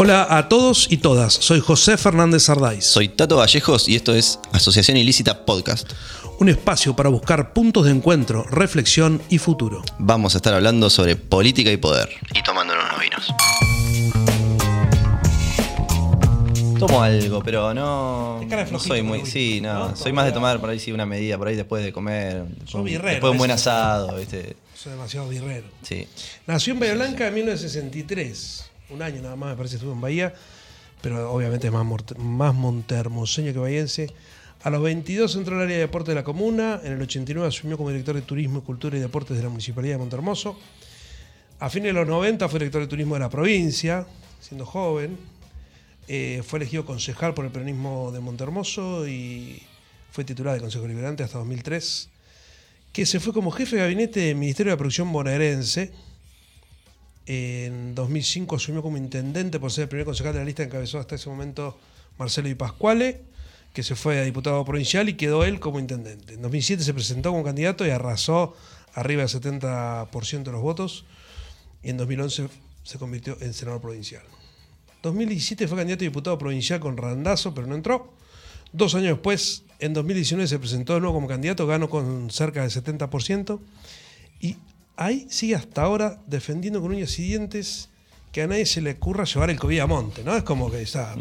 Hola a todos y todas, soy José Fernández Sardáis. Soy Tato Vallejos y esto es Asociación Ilícita Podcast. Un espacio para buscar puntos de encuentro, reflexión y futuro. Vamos a estar hablando sobre política y poder. Y tomándonos unos vinos. Tomo algo, pero no. Te cara de no flojito, soy muy. Sí, no. ¿No? Soy más de tomar por ahí sí una medida, por ahí después de comer. Sos birrero, después de un buen asado, ¿viste? Soy demasiado birrero. Sí. Nació en Bahía Blanca en 1963. Un año nada más, me parece, estuvo en Bahía. Pero obviamente es más, más montermoseño que bahiense. A los 22 entró al área de deporte de la comuna. En el 89 asumió como director de Turismo, Cultura y Deportes de la Municipalidad de Montermoso. A fines de los 90 fue director de Turismo de la provincia, siendo joven. Eh, fue elegido concejal por el peronismo de Montermoso y fue titular de Consejo Liberante hasta 2003. Que se fue como jefe de gabinete del Ministerio de Producción bonaerense. En 2005 asumió como intendente por ser el primer concejal de la lista que encabezó hasta ese momento Marcelo Di Pascuale, que se fue a diputado provincial y quedó él como intendente. En 2007 se presentó como candidato y arrasó arriba del 70% de los votos. Y en 2011 se convirtió en senador provincial. 2017 fue candidato a diputado provincial con Randazo, pero no entró. Dos años después, en 2019, se presentó de nuevo como candidato, ganó con cerca del 70%. Y ahí sigue hasta ahora defendiendo con uñas y dientes que a nadie se le ocurra llevar el COVID a Monte, ¿no? Es como que está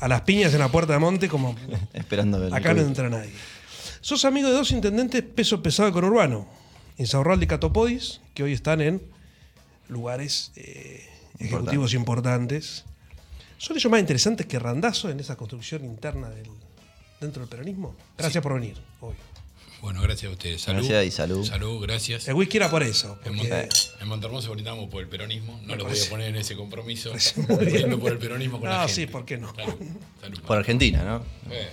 a las piñas en la puerta de Monte, como Esperando ver. acá no entra nadie. Sos amigo de dos intendentes peso pesado con Urbano, Insaurralde y Catopodis, que hoy están en lugares eh, ejecutivos importantes. ¿Son ellos más interesantes que Randazo en esa construcción interna del, dentro del peronismo? Gracias por venir hoy. Bueno, gracias a ustedes. Salud. Gracias y salud. Salud, gracias. El whisky era por eso. En, porque- en Montermoso brindamos por el peronismo. No lo voy a poner en ese compromiso. Brindo por el peronismo con la No, gente. sí, ¿por qué no? Salud. Salud. Por Argentina, ¿no? Eh.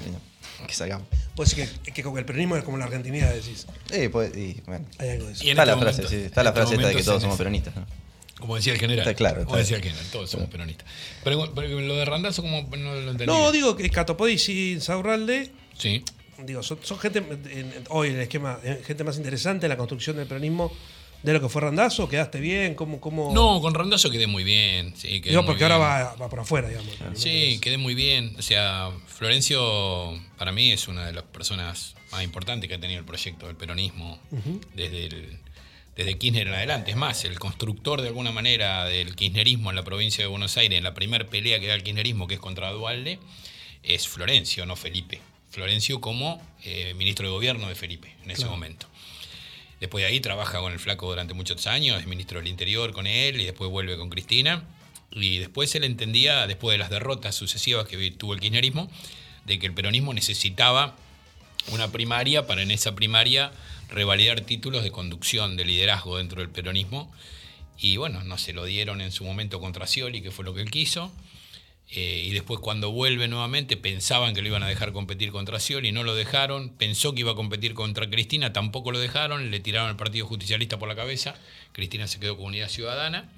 Que salgamos. Pues que, que con el peronismo es como la argentinidad, decís. Eh, pues, y, bueno. Hay algo de eso. Y Está la este frase, sí, está la este frase esta de que todos somos peronistas, ¿no? Como decía el general. Está claro, Como decía el general, todos somos peronistas. Pero, pero lo de Randazo, como no lo entendí. No, digo que Catopodis y Insaurralde Sí. Digo, son, son gente en- hoy en el esquema, eh, gente más interesante en la construcción del peronismo de lo que fue Randazo, quedaste bien, cómo, cómo No, con Randazo quedé muy bien. Sí, quedé digo muy porque ahora va, va por afuera, digamos. Sí, quedé muy bien. O sea, Florencio para mí es una de las personas más importantes que ha tenido el proyecto del peronismo desde, el, desde Kirchner en adelante. Es más, el constructor de alguna manera del kirchnerismo en la provincia de Buenos Aires, en la primera pelea que da el kirchnerismo, que es contra Dualde, es Florencio, no Felipe. Florencio como eh, ministro de gobierno de Felipe en ese momento. Después de ahí trabaja con el flaco durante muchos años, es ministro del Interior con él y después vuelve con Cristina. Y después él entendía, después de las derrotas sucesivas que tuvo el kirchnerismo, de que el peronismo necesitaba una primaria para en esa primaria revalidar títulos de conducción, de liderazgo dentro del peronismo. Y bueno, no se lo dieron en su momento contra Scioli, que fue lo que él quiso. Eh, y después cuando vuelve nuevamente pensaban que lo iban a dejar competir contra Scioli, no lo dejaron, pensó que iba a competir contra Cristina, tampoco lo dejaron, le tiraron al Partido Justicialista por la cabeza, Cristina se quedó con Unidad Ciudadana,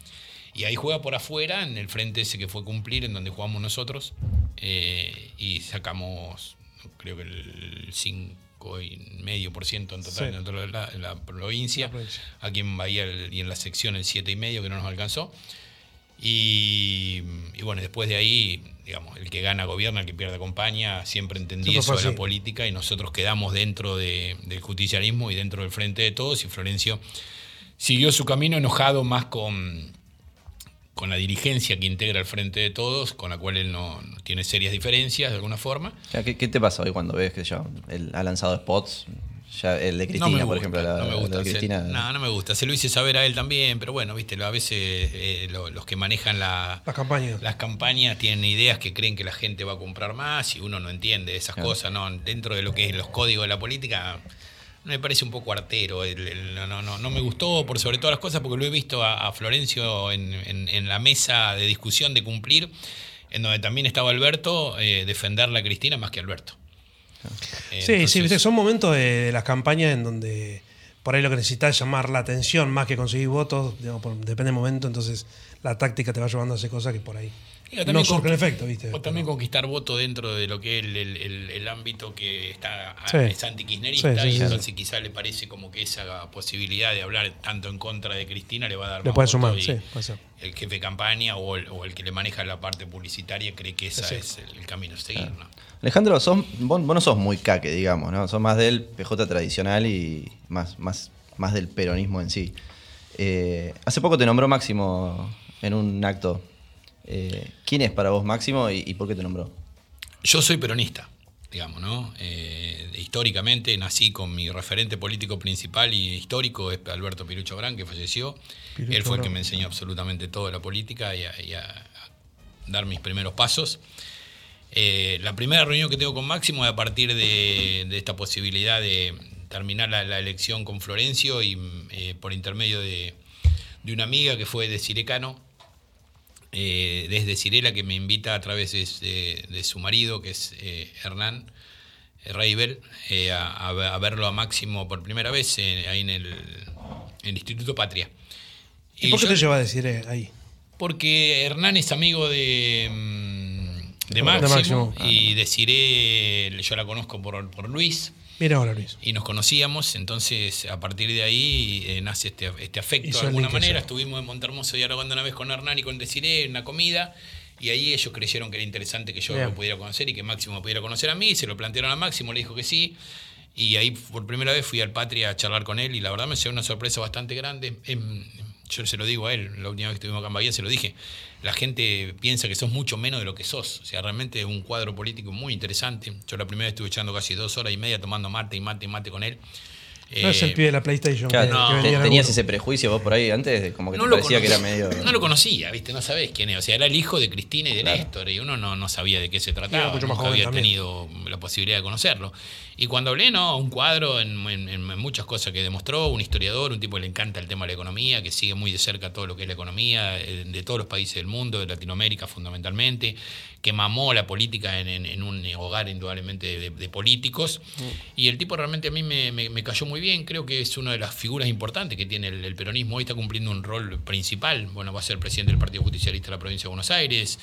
y ahí juega por afuera, en el frente ese que fue cumplir, en donde jugamos nosotros, eh, y sacamos creo que el 5,5% en total Sí. dentro de la, de la provincia, La provincia. aquí en Bahía el- y en la sección el 7,5% que no nos alcanzó. Y, y bueno, después de ahí, digamos, el que gana gobierna, el que pierde acompaña, siempre entendí Siempre eso de la política y nosotros quedamos dentro de- del justicialismo y dentro del frente de todos y Florencio siguió su camino enojado más con, con la dirigencia que integra el frente de todos, con la cual él no, no tiene serias diferencias de alguna forma. Ya, ¿Qué, qué te pasa hoy cuando ves que ya él ha lanzado spots? Ya el de No Cristina, me por gusta, ejemplo, la, no me gusta. de se- no, no me gusta. Se lo hice saber a él también, pero bueno, viste, a veces eh, lo- los que manejan la, Las campañas. las campañas tienen ideas que creen que la gente va a comprar más y uno no entiende esas Claro. cosas, ¿no? Dentro de lo que es los códigos de la política, me parece un poco artero. el- el- no, no, no, no me gustó por sobre todas las cosas porque lo he visto a, a Florencio en, en- en la mesa de discusión de cumplir, en donde también estaba Alberto, eh, defenderla a Cristina más que a Alberto. Sí, sí, Entonces- viste, son momentos de, de las campañas en donde por ahí lo que necesitas es llamar la atención más que conseguir votos, digamos, por- depende del momento, entonces la táctica te va llevando a hacer cosas que por ahí no surgen efecto, ¿viste? O también conquistar voto dentro de lo que es el, el- el- el ámbito que está Sí. es antikirchnerista Sí, sí, y entonces quizá le parece como que esa posibilidad de hablar tanto en contra de Cristina le va a dar Le más puede sumar, y sí, puede ser. el jefe de campaña o el, o el que le maneja la parte publicitaria cree que ese es el, el camino a seguir. ¿no? Alejandro, sos, vos, vos no sos muy caque, digamos, ¿no? Sos más del PJ tradicional y más, más, más del peronismo en sí. Eh, hace poco te nombró Máximo en un acto. Eh, ¿Quién es para vos Máximo y, y por qué te nombró? Yo soy peronista, digamos, ¿no? Eh, históricamente nací con mi referente político principal y histórico, es Alberto Pirucho Gran, que falleció. Pirucho Él fue el que me enseñó absolutamente todo de la política y a, y a dar mis primeros pasos. Eh, la primera reunión que tengo con Máximo es a partir de, de esta posibilidad de terminar la, la elección con Florencio y eh, por intermedio de, de una amiga que fue de Cirecano, eh, desde Cirela que me invita a través de, su marido, que es Hernán Reibel, a, verlo a Máximo por primera vez ahí en el, en el Instituto Patria. ¿Y, por qué yo- te lleva a decir ahí? porque Hernán es amigo de, de De Máximo, Máximo. y de Ciré, yo la conozco por, por Luis Mira ahora, Luis. y nos conocíamos, entonces a partir de ahí eh, nace este, este afecto de alguna manera. Estuvimos en Montermoso dialogando una vez con Hernán y con Desiree en una comida y ahí ellos creyeron que era interesante que yo Bien. lo pudiera conocer y que Máximo me pudiera conocer a mí, se lo plantearon a Máximo, le dijo que sí. Y ahí por primera vez fui al Patria a charlar con él y la verdad me llevó una sorpresa bastante grande. Yo se lo digo a él, la última vez que estuvimos acá en Bahía se lo dije. La gente piensa que sos mucho menos de lo que sos. O sea, realmente es un cuadro político muy interesante. Yo la primera vez estuve echando casi dos horas y media tomando mate y mate y mate con él. No es el Eh, pibe de la PlayStation. Claro, que- no. que ¿Tenías ese prejuicio vos por ahí antes? Como que no te lo parecía que era conocí- medio. No lo conocía, ¿viste? No sabés quién es. O sea, era el hijo de Cristina y de Claro. Néstor, y uno no, no sabía de qué se trataba. mucho más Nunca había también. tenido la posibilidad de conocerlo. Y cuando hablé, no, un cuadro en, en- en muchas cosas que demostró, un historiador, un tipo que le encanta el tema de la economía, que sigue muy de cerca todo lo que es la economía eh, de todos los países del mundo, de Latinoamérica fundamentalmente, que mamó la política en, en- en un hogar indudablemente de, de políticos. Y el tipo realmente a mí me, me- me cayó muy bien, creo que es una de las figuras importantes que tiene el, el peronismo, hoy está cumpliendo un rol principal, bueno, va a ser presidente del Partido Justicialista de la provincia de Buenos Aires.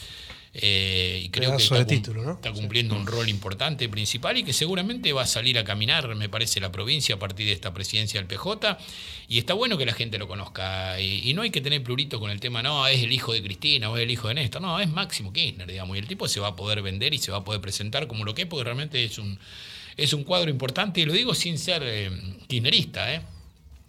eh, y creo que está cumpliendo un rol importante, principal, y que seguramente va a salir a caminar, me parece, la provincia a partir de esta presidencia del PJ. Y está bueno que la gente lo conozca. Y, y no hay que tener plurito con el tema, no, es el hijo de Cristina o es el hijo de Néstor. No, es Máximo Kirchner, digamos. Y el tipo se va a poder vender y se va a poder presentar como lo que es, porque realmente es un, es un cuadro importante. Y lo digo sin ser eh, kirchnerista, ¿eh?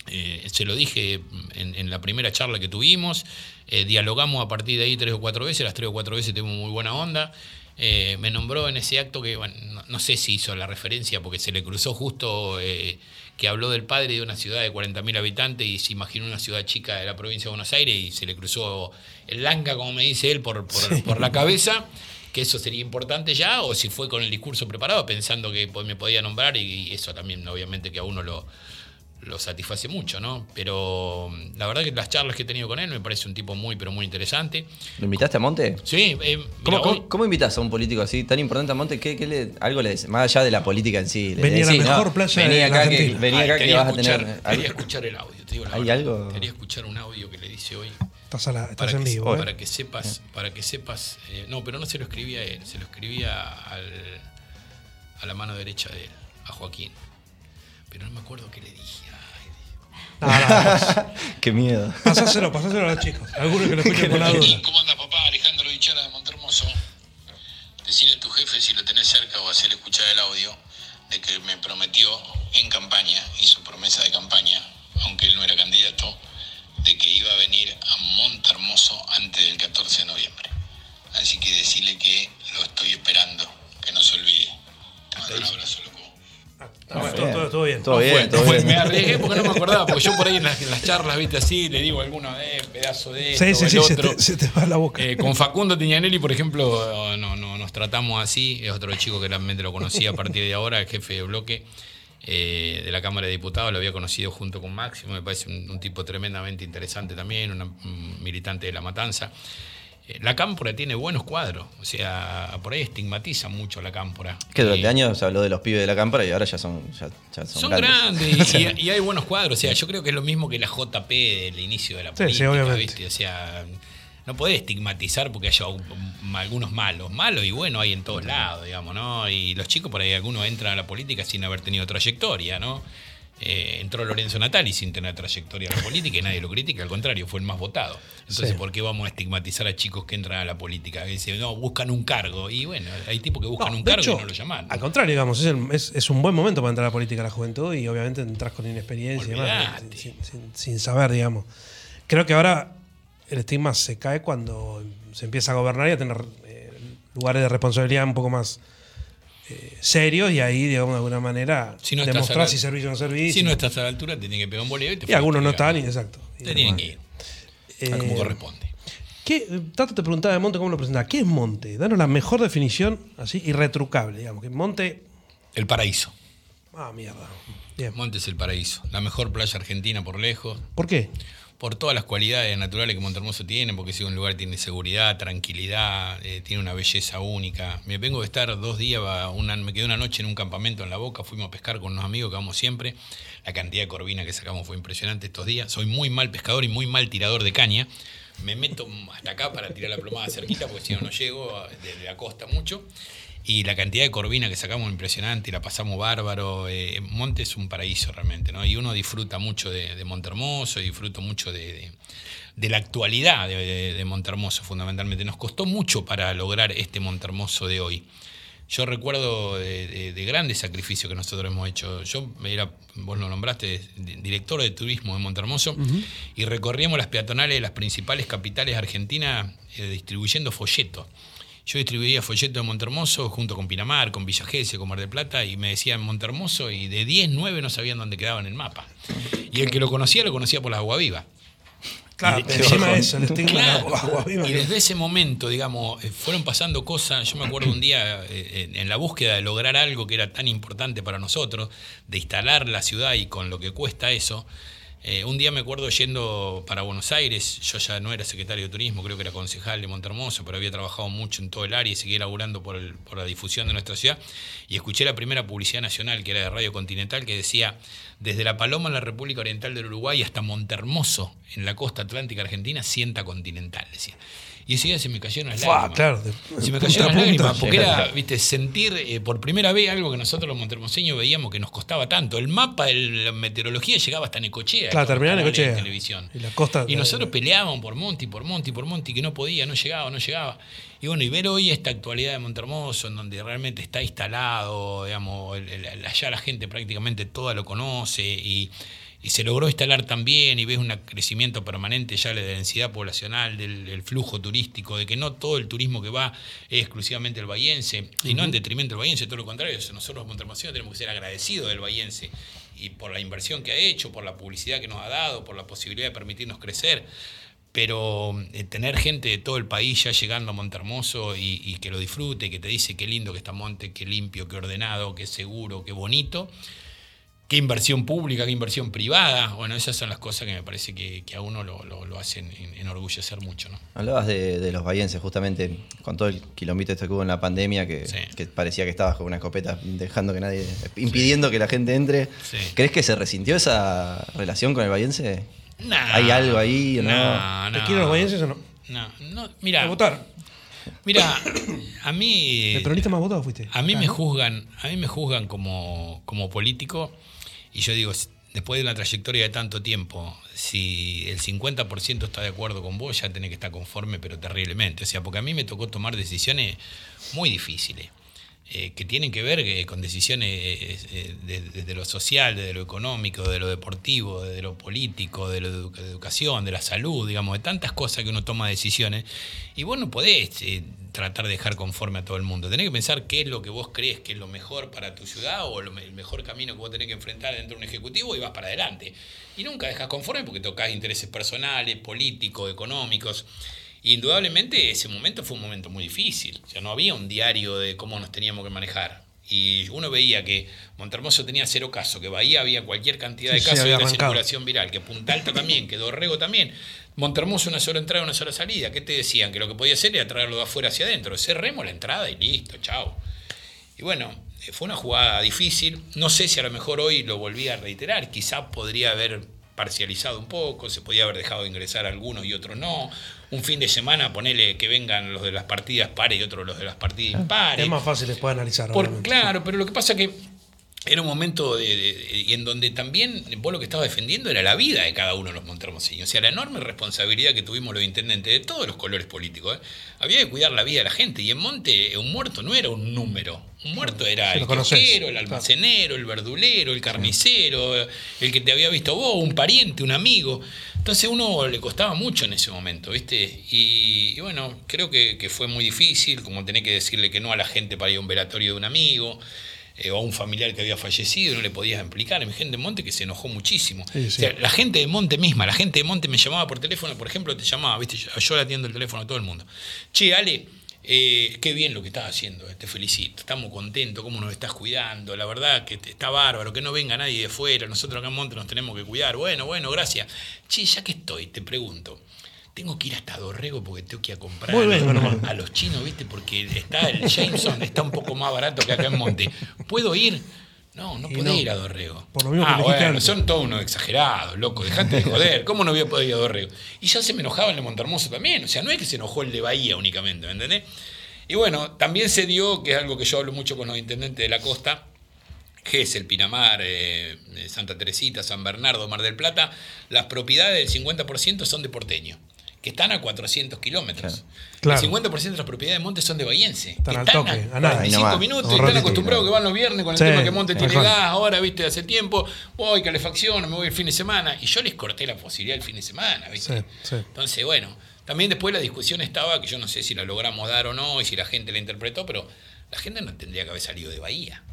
Eh, se lo dije en, en la primera charla que tuvimos, eh, dialogamos a partir de ahí tres o cuatro veces, las tres o cuatro veces tuvimos muy buena onda. Eh, me nombró en ese acto que, bueno, no, no sé si hizo la referencia porque se le cruzó justo que habló del padre de una ciudad de 40.000 habitantes y se imaginó una ciudad chica de la provincia de Buenos Aires y se le cruzó el langa, como me dice él, por, por, por la cabeza que eso sería importante ya, o si fue con el discurso preparado pensando que me podía nombrar y, y eso también obviamente que a uno lo, lo satisface mucho, ¿no? Pero mm, la verdad que las charlas que he tenido con él me parece un tipo muy, pero muy interesante. ¿Lo invitaste a Monte? Sí, eh, ¿Cómo, mira, cómo, hoy- cómo invitas a un político así tan importante a Monte? ¿Qué, qué le, algo le decís? Más allá de la política en sí. le Venía a la mejor playa vení de acá la que, Argentina. vení Ay, acá que vas a tener. Quería escuchar el audio, te digo la ¿Hay verdad. algo? Quería escuchar un audio que le dice hoy. Estás, a la- estás Para en que, vivo. ¿eh? para que sepas, para que sepas. eh, no, pero no se lo escribía a él, se lo escribía al, a la mano derecha de él, a Joaquín. Pero no me acuerdo qué le dije. Qué miedo. pasáselo, pasáselo a los chicos. Algunos que lo escuchen por la duda. ¿Cómo anda papá? Alejandro Bichara de Montermoso. Decirle a tu jefe si lo tenés cerca o hacerle escuchar el audio de que me prometió en campaña, hizo promesa de campaña, aunque él no era candidato, de que iba a venir a Montermoso antes del 14 de noviembre. Así que decirle que lo estoy esperando, que no se olvide. Te mando un abrazo, loco. Ah, bueno, todo, todo, todo bien. Todo bien, todo Fue- bien. me arriesgué porque no me acordaba, porque yo por ahí en las, en las charlas, viste así, le digo alguno de pedazo de esto, Sí, sí, el sí, se otro. te, se te va la boca. Eh, con Facundo Tiñanelli, por ejemplo, no, no, nos tratamos así. Es otro chico que realmente lo conocí a partir de ahora, el jefe de bloque eh, de la Cámara de Diputados. Lo había conocido junto con Máximo. Me parece un, un tipo tremendamente interesante también, una- un militante de la Matanza. Eh, la Cámpora tiene buenos cuadros, o sea, por ahí estigmatiza mucho la Cámpora. Que durante Eh, años se habló de los pibes de la cámpora y ahora ya son, ya, ya son, son grandes. grandes y, y hay buenos cuadros. O sea, yo creo que es lo mismo que la JP del inicio de la Sí, sí, política, obviamente. ¿viste? O sea, no podés estigmatizar porque haya un- algunos malos. Malos y bueno hay en todos lados, digamos, ¿no? Y los chicos por ahí algunos entran a la política sin haber tenido trayectoria, ¿no? Eh, entró Lorenzo Natali sin tener trayectoria en la política y nadie lo critica, al contrario, fue el más votado. Entonces, Sí. ¿por qué vamos a estigmatizar a chicos que entran a la política? Que dicen, no, buscan un cargo. Y bueno, hay tipos que buscan No, un cargo hecho, y no lo llaman. Al contrario, digamos, es, el- es- es un buen momento para entrar a la política a la juventud y obviamente entras con inexperiencia y demás, Olvidate. sin, sin- sin saber, digamos. Creo que ahora el estigma se cae cuando se empieza a gobernar y a tener eh, lugares de responsabilidad un poco más eh, serios y ahí, digamos, de alguna manera Si no la- si servicio o no servicio. Si no estás a la altura, te tienen que pegar un boleo y te y algunos no están, y exacto. Y Te tienen que ir, Eh, a como corresponde. ¿Qué, Tato te preguntaba de Monte cómo lo presentaba. ¿Qué es Monte? Danos la mejor definición, así, irretrucable, digamos. Que Monte. El paraíso. Ah, mierda. Bien. Monte es el paraíso. La mejor playa argentina por lejos. ¿Por qué? Por todas las cualidades naturales que Montermoso tiene, porque si un lugar tiene seguridad, tranquilidad, eh, tiene una belleza única. Me vengo de estar dos días, una- me quedé una noche en un campamento en La Boca, fuimos a pescar con unos amigos que vamos siempre. La cantidad de corvina que sacamos fue impresionante estos días. Soy muy mal pescador y muy mal tirador de caña. Me meto hasta acá para tirar la plomada cerquita, porque si no, no llego desde la costa mucho. Y la cantidad de corvina que sacamos impresionante y la pasamos bárbaro. Eh, Monte es un paraíso realmente, ¿no? Y uno disfruta mucho de, de Montermoso, y disfruto mucho de, de- de la actualidad de, de, Montermoso, fundamentalmente. Nos costó mucho para lograr este Montermoso de hoy. Yo recuerdo de, de- de grandes sacrificios que nosotros hemos hecho. Yo era, vos lo nombraste, di- director de turismo de Montermoso, y recorríamos las peatonales de las principales capitales argentinas eh, distribuyendo folletos. Yo distribuía folletos de Montermoso junto con Pinamar, con Villa Gesell, con Mar del Plata, y me decían Montermoso, y de 10, 9 no sabían dónde quedaba en el mapa. Y el que lo conocía, lo conocía por las agua viva. Claro, Y encima de eso, el Claro. agua- agua viva Y desde ese momento, digamos, eh, fueron pasando cosas. Yo me acuerdo un día eh, en la búsqueda de lograr algo que era tan importante para nosotros, de instalar la ciudad y con lo que cuesta eso. Eh, un día me acuerdo yendo para Buenos Aires, yo ya no era secretario de turismo, creo que era concejal de Montermoso, pero había trabajado mucho en todo el área y seguía laburando por, el- por la difusión de nuestra ciudad. Y escuché la primera publicidad nacional, que era de Radio Continental, que decía, desde La Paloma en la República Oriental del Uruguay hasta Montermoso, en la costa atlántica argentina, sienta continental, decía. Y ese día se me cayeron las lágrimas. claro, de- Se me cayeron las punta. lágrimas, porque era, viste, sentir eh, por primera vez algo que nosotros los montermoseños veíamos que nos costaba tanto. El mapa de la meteorología llegaba hasta Necochea. Claro, terminaba en Necochea. televisión. Y la costa- Y nosotros peleábamos por Monti, por Monti, por Monti, que no podía, no llegaba, no llegaba. Y bueno, y ver hoy esta actualidad de Montermoso, en donde realmente está instalado, digamos, el- el- allá la gente prácticamente toda lo conoce y, y se logró instalar también y ves un crecimiento permanente ya de la densidad poblacional, del, del flujo turístico, de que no todo el turismo que va es exclusivamente el bahiense, y no en detrimento del bahiense, todo lo contrario, nosotros los montermoseños tenemos que ser agradecidos del bahiense y por la inversión que ha hecho, por la publicidad que nos ha dado, por la posibilidad de permitirnos crecer. Pero eh, tener gente de todo el país ya llegando a Montermoso y, y que lo disfrute, que te dice qué lindo que está Monte, qué limpio, qué ordenado, qué seguro, qué bonito, qué inversión pública, qué inversión privada. Bueno, esas son las cosas que me parece que, que a uno lo, lo- lo hacen en- enorgullecer mucho. ¿no? Hablabas de, de los bahienses, justamente, con todo el quilombito este que hubo en la pandemia, que, Sí. que parecía que estabas con una escopeta dejando que nadie, impidiendo que la gente entre. Sí. ¿Crees que se resintió esa relación con el bahiense? Nah, ¿Hay algo ahí o no? nah, ¿Te nah. quieren los bahienses o no? No, no, mira, ¿A votar? mira, a mí... ¿El peronista más votado fuiste? A mí me juzgan, a mí me juzgan como, como político y yo digo, después de una trayectoria de tanto tiempo, si el 50% está de acuerdo con vos, ya tenés que estar conforme, pero terriblemente. O sea, porque a mí me tocó tomar decisiones muy difíciles. eh, que tienen que ver eh, con decisiones eh, de- desde lo social, desde lo económico, de lo deportivo, de lo político, de la educación, de la salud, digamos, de tantas cosas que uno toma decisiones. Y vos no podés tratar de dejar conforme a todo el mundo. Tenés que pensar qué es lo que vos crees que es lo mejor para tu ciudad o el mejor camino que vos tenés que enfrentar dentro de un ejecutivo y vas para adelante. Y nunca dejas conforme porque tocas intereses personales, políticos, económicos. Indudablemente ese momento fue un momento muy difícil. O sea, no había un diario de cómo nos teníamos que manejar. Y uno veía que Montermoso tenía cero casos, que Bahía había cualquier cantidad de sí, casos de la circulación viral, que Punta Alta también, que Dorrego también. Montermoso una sola entrada, una sola salida. ¿Qué te decían? Que lo que podía hacer era traerlo de afuera hacia adentro. Cerremos la entrada y listo, chao. Y bueno, eh, fue una jugada difícil. No sé si a lo mejor hoy lo volví a reiterar. Quizá podría haber parcializado un poco, se podía haber dejado ingresar algunos y otros no. Un fin de semana ponele que vengan los de las partidas pares y otros los de las partidas impares. Es más fácil después analizar. Por- claro, pero lo que pasa que era un momento de, y en donde también vos lo que estabas defendiendo era la vida de cada uno de los montermoseños. O sea, la enorme responsabilidad que tuvimos los intendentes de todos los colores políticos. ¿eh? Había que cuidar la vida de la gente. Y en Monte, un muerto no era un número. Un muerto era el kiosquero, el almacenero, el verdulero, el carnicero, el que te había visto vos, un pariente, un amigo. Entonces uno le costaba mucho en ese momento, ¿viste? Y, y bueno, creo que, que fue muy difícil, como tener que decirle que no a la gente para ir a un velatorio de un amigo. Eh, o a un familiar que había fallecido, no le podías explicar. Hay gente de Monte que se enojó muchísimo. Sí, sí. O sea, la gente de Monte misma, la gente de Monte me llamaba por teléfono, por ejemplo, te llamaba, ¿viste? Yo, yo le atiendo el teléfono a todo el mundo. Che, Ale, eh, qué bien lo que estás haciendo, eh, te felicito, estamos contentos, cómo nos estás cuidando, la verdad que te- está bárbaro, que no venga nadie de fuera, nosotros acá en Monte nos tenemos que cuidar, bueno, bueno, gracias. Che, ya que estoy, te pregunto, tengo que ir hasta Dorrego porque tengo que ir a comprar a, bien, los, nomás. a los chinos, ¿viste? Porque está el Jameson, está un poco más barato que acá en Monte. ¿Puedo ir? No, no podés no. ir a Dorrego. Por lo mismo que ah, bueno, son todos unos exagerados, loco, dejate de joder. ¿Cómo no voy a poder ir a Dorrego? Y ya se me enojaba el de Montermoso también. O sea, no es que se enojó el de Bahía únicamente, ¿me entendés? Y bueno, también se dio, que es algo que yo hablo mucho con los intendentes de la costa, que es el Pinamar, eh, eh, Santa Teresita, San Bernardo, Mar del Plata, las propiedades del 50% son de porteño, que están a 400 kilómetros. Claro. El 50% de las propiedades de Monte son de Bahiense. Están que al toque, a nada. Ahí 45 nomás. minutos Un y están acostumbrados que van los viernes con el Sí, tema que Monte tiene gas, ahora, viste, hace tiempo, voy, calefacción, me voy el fin de semana. Y yo les corté la posibilidad el fin de semana, viste. Sí, sí. Entonces, bueno, también después la discusión estaba, que yo no sé si la logramos dar o no, y si la gente la interpretó, pero la gente no tendría que haber salido de Bahía.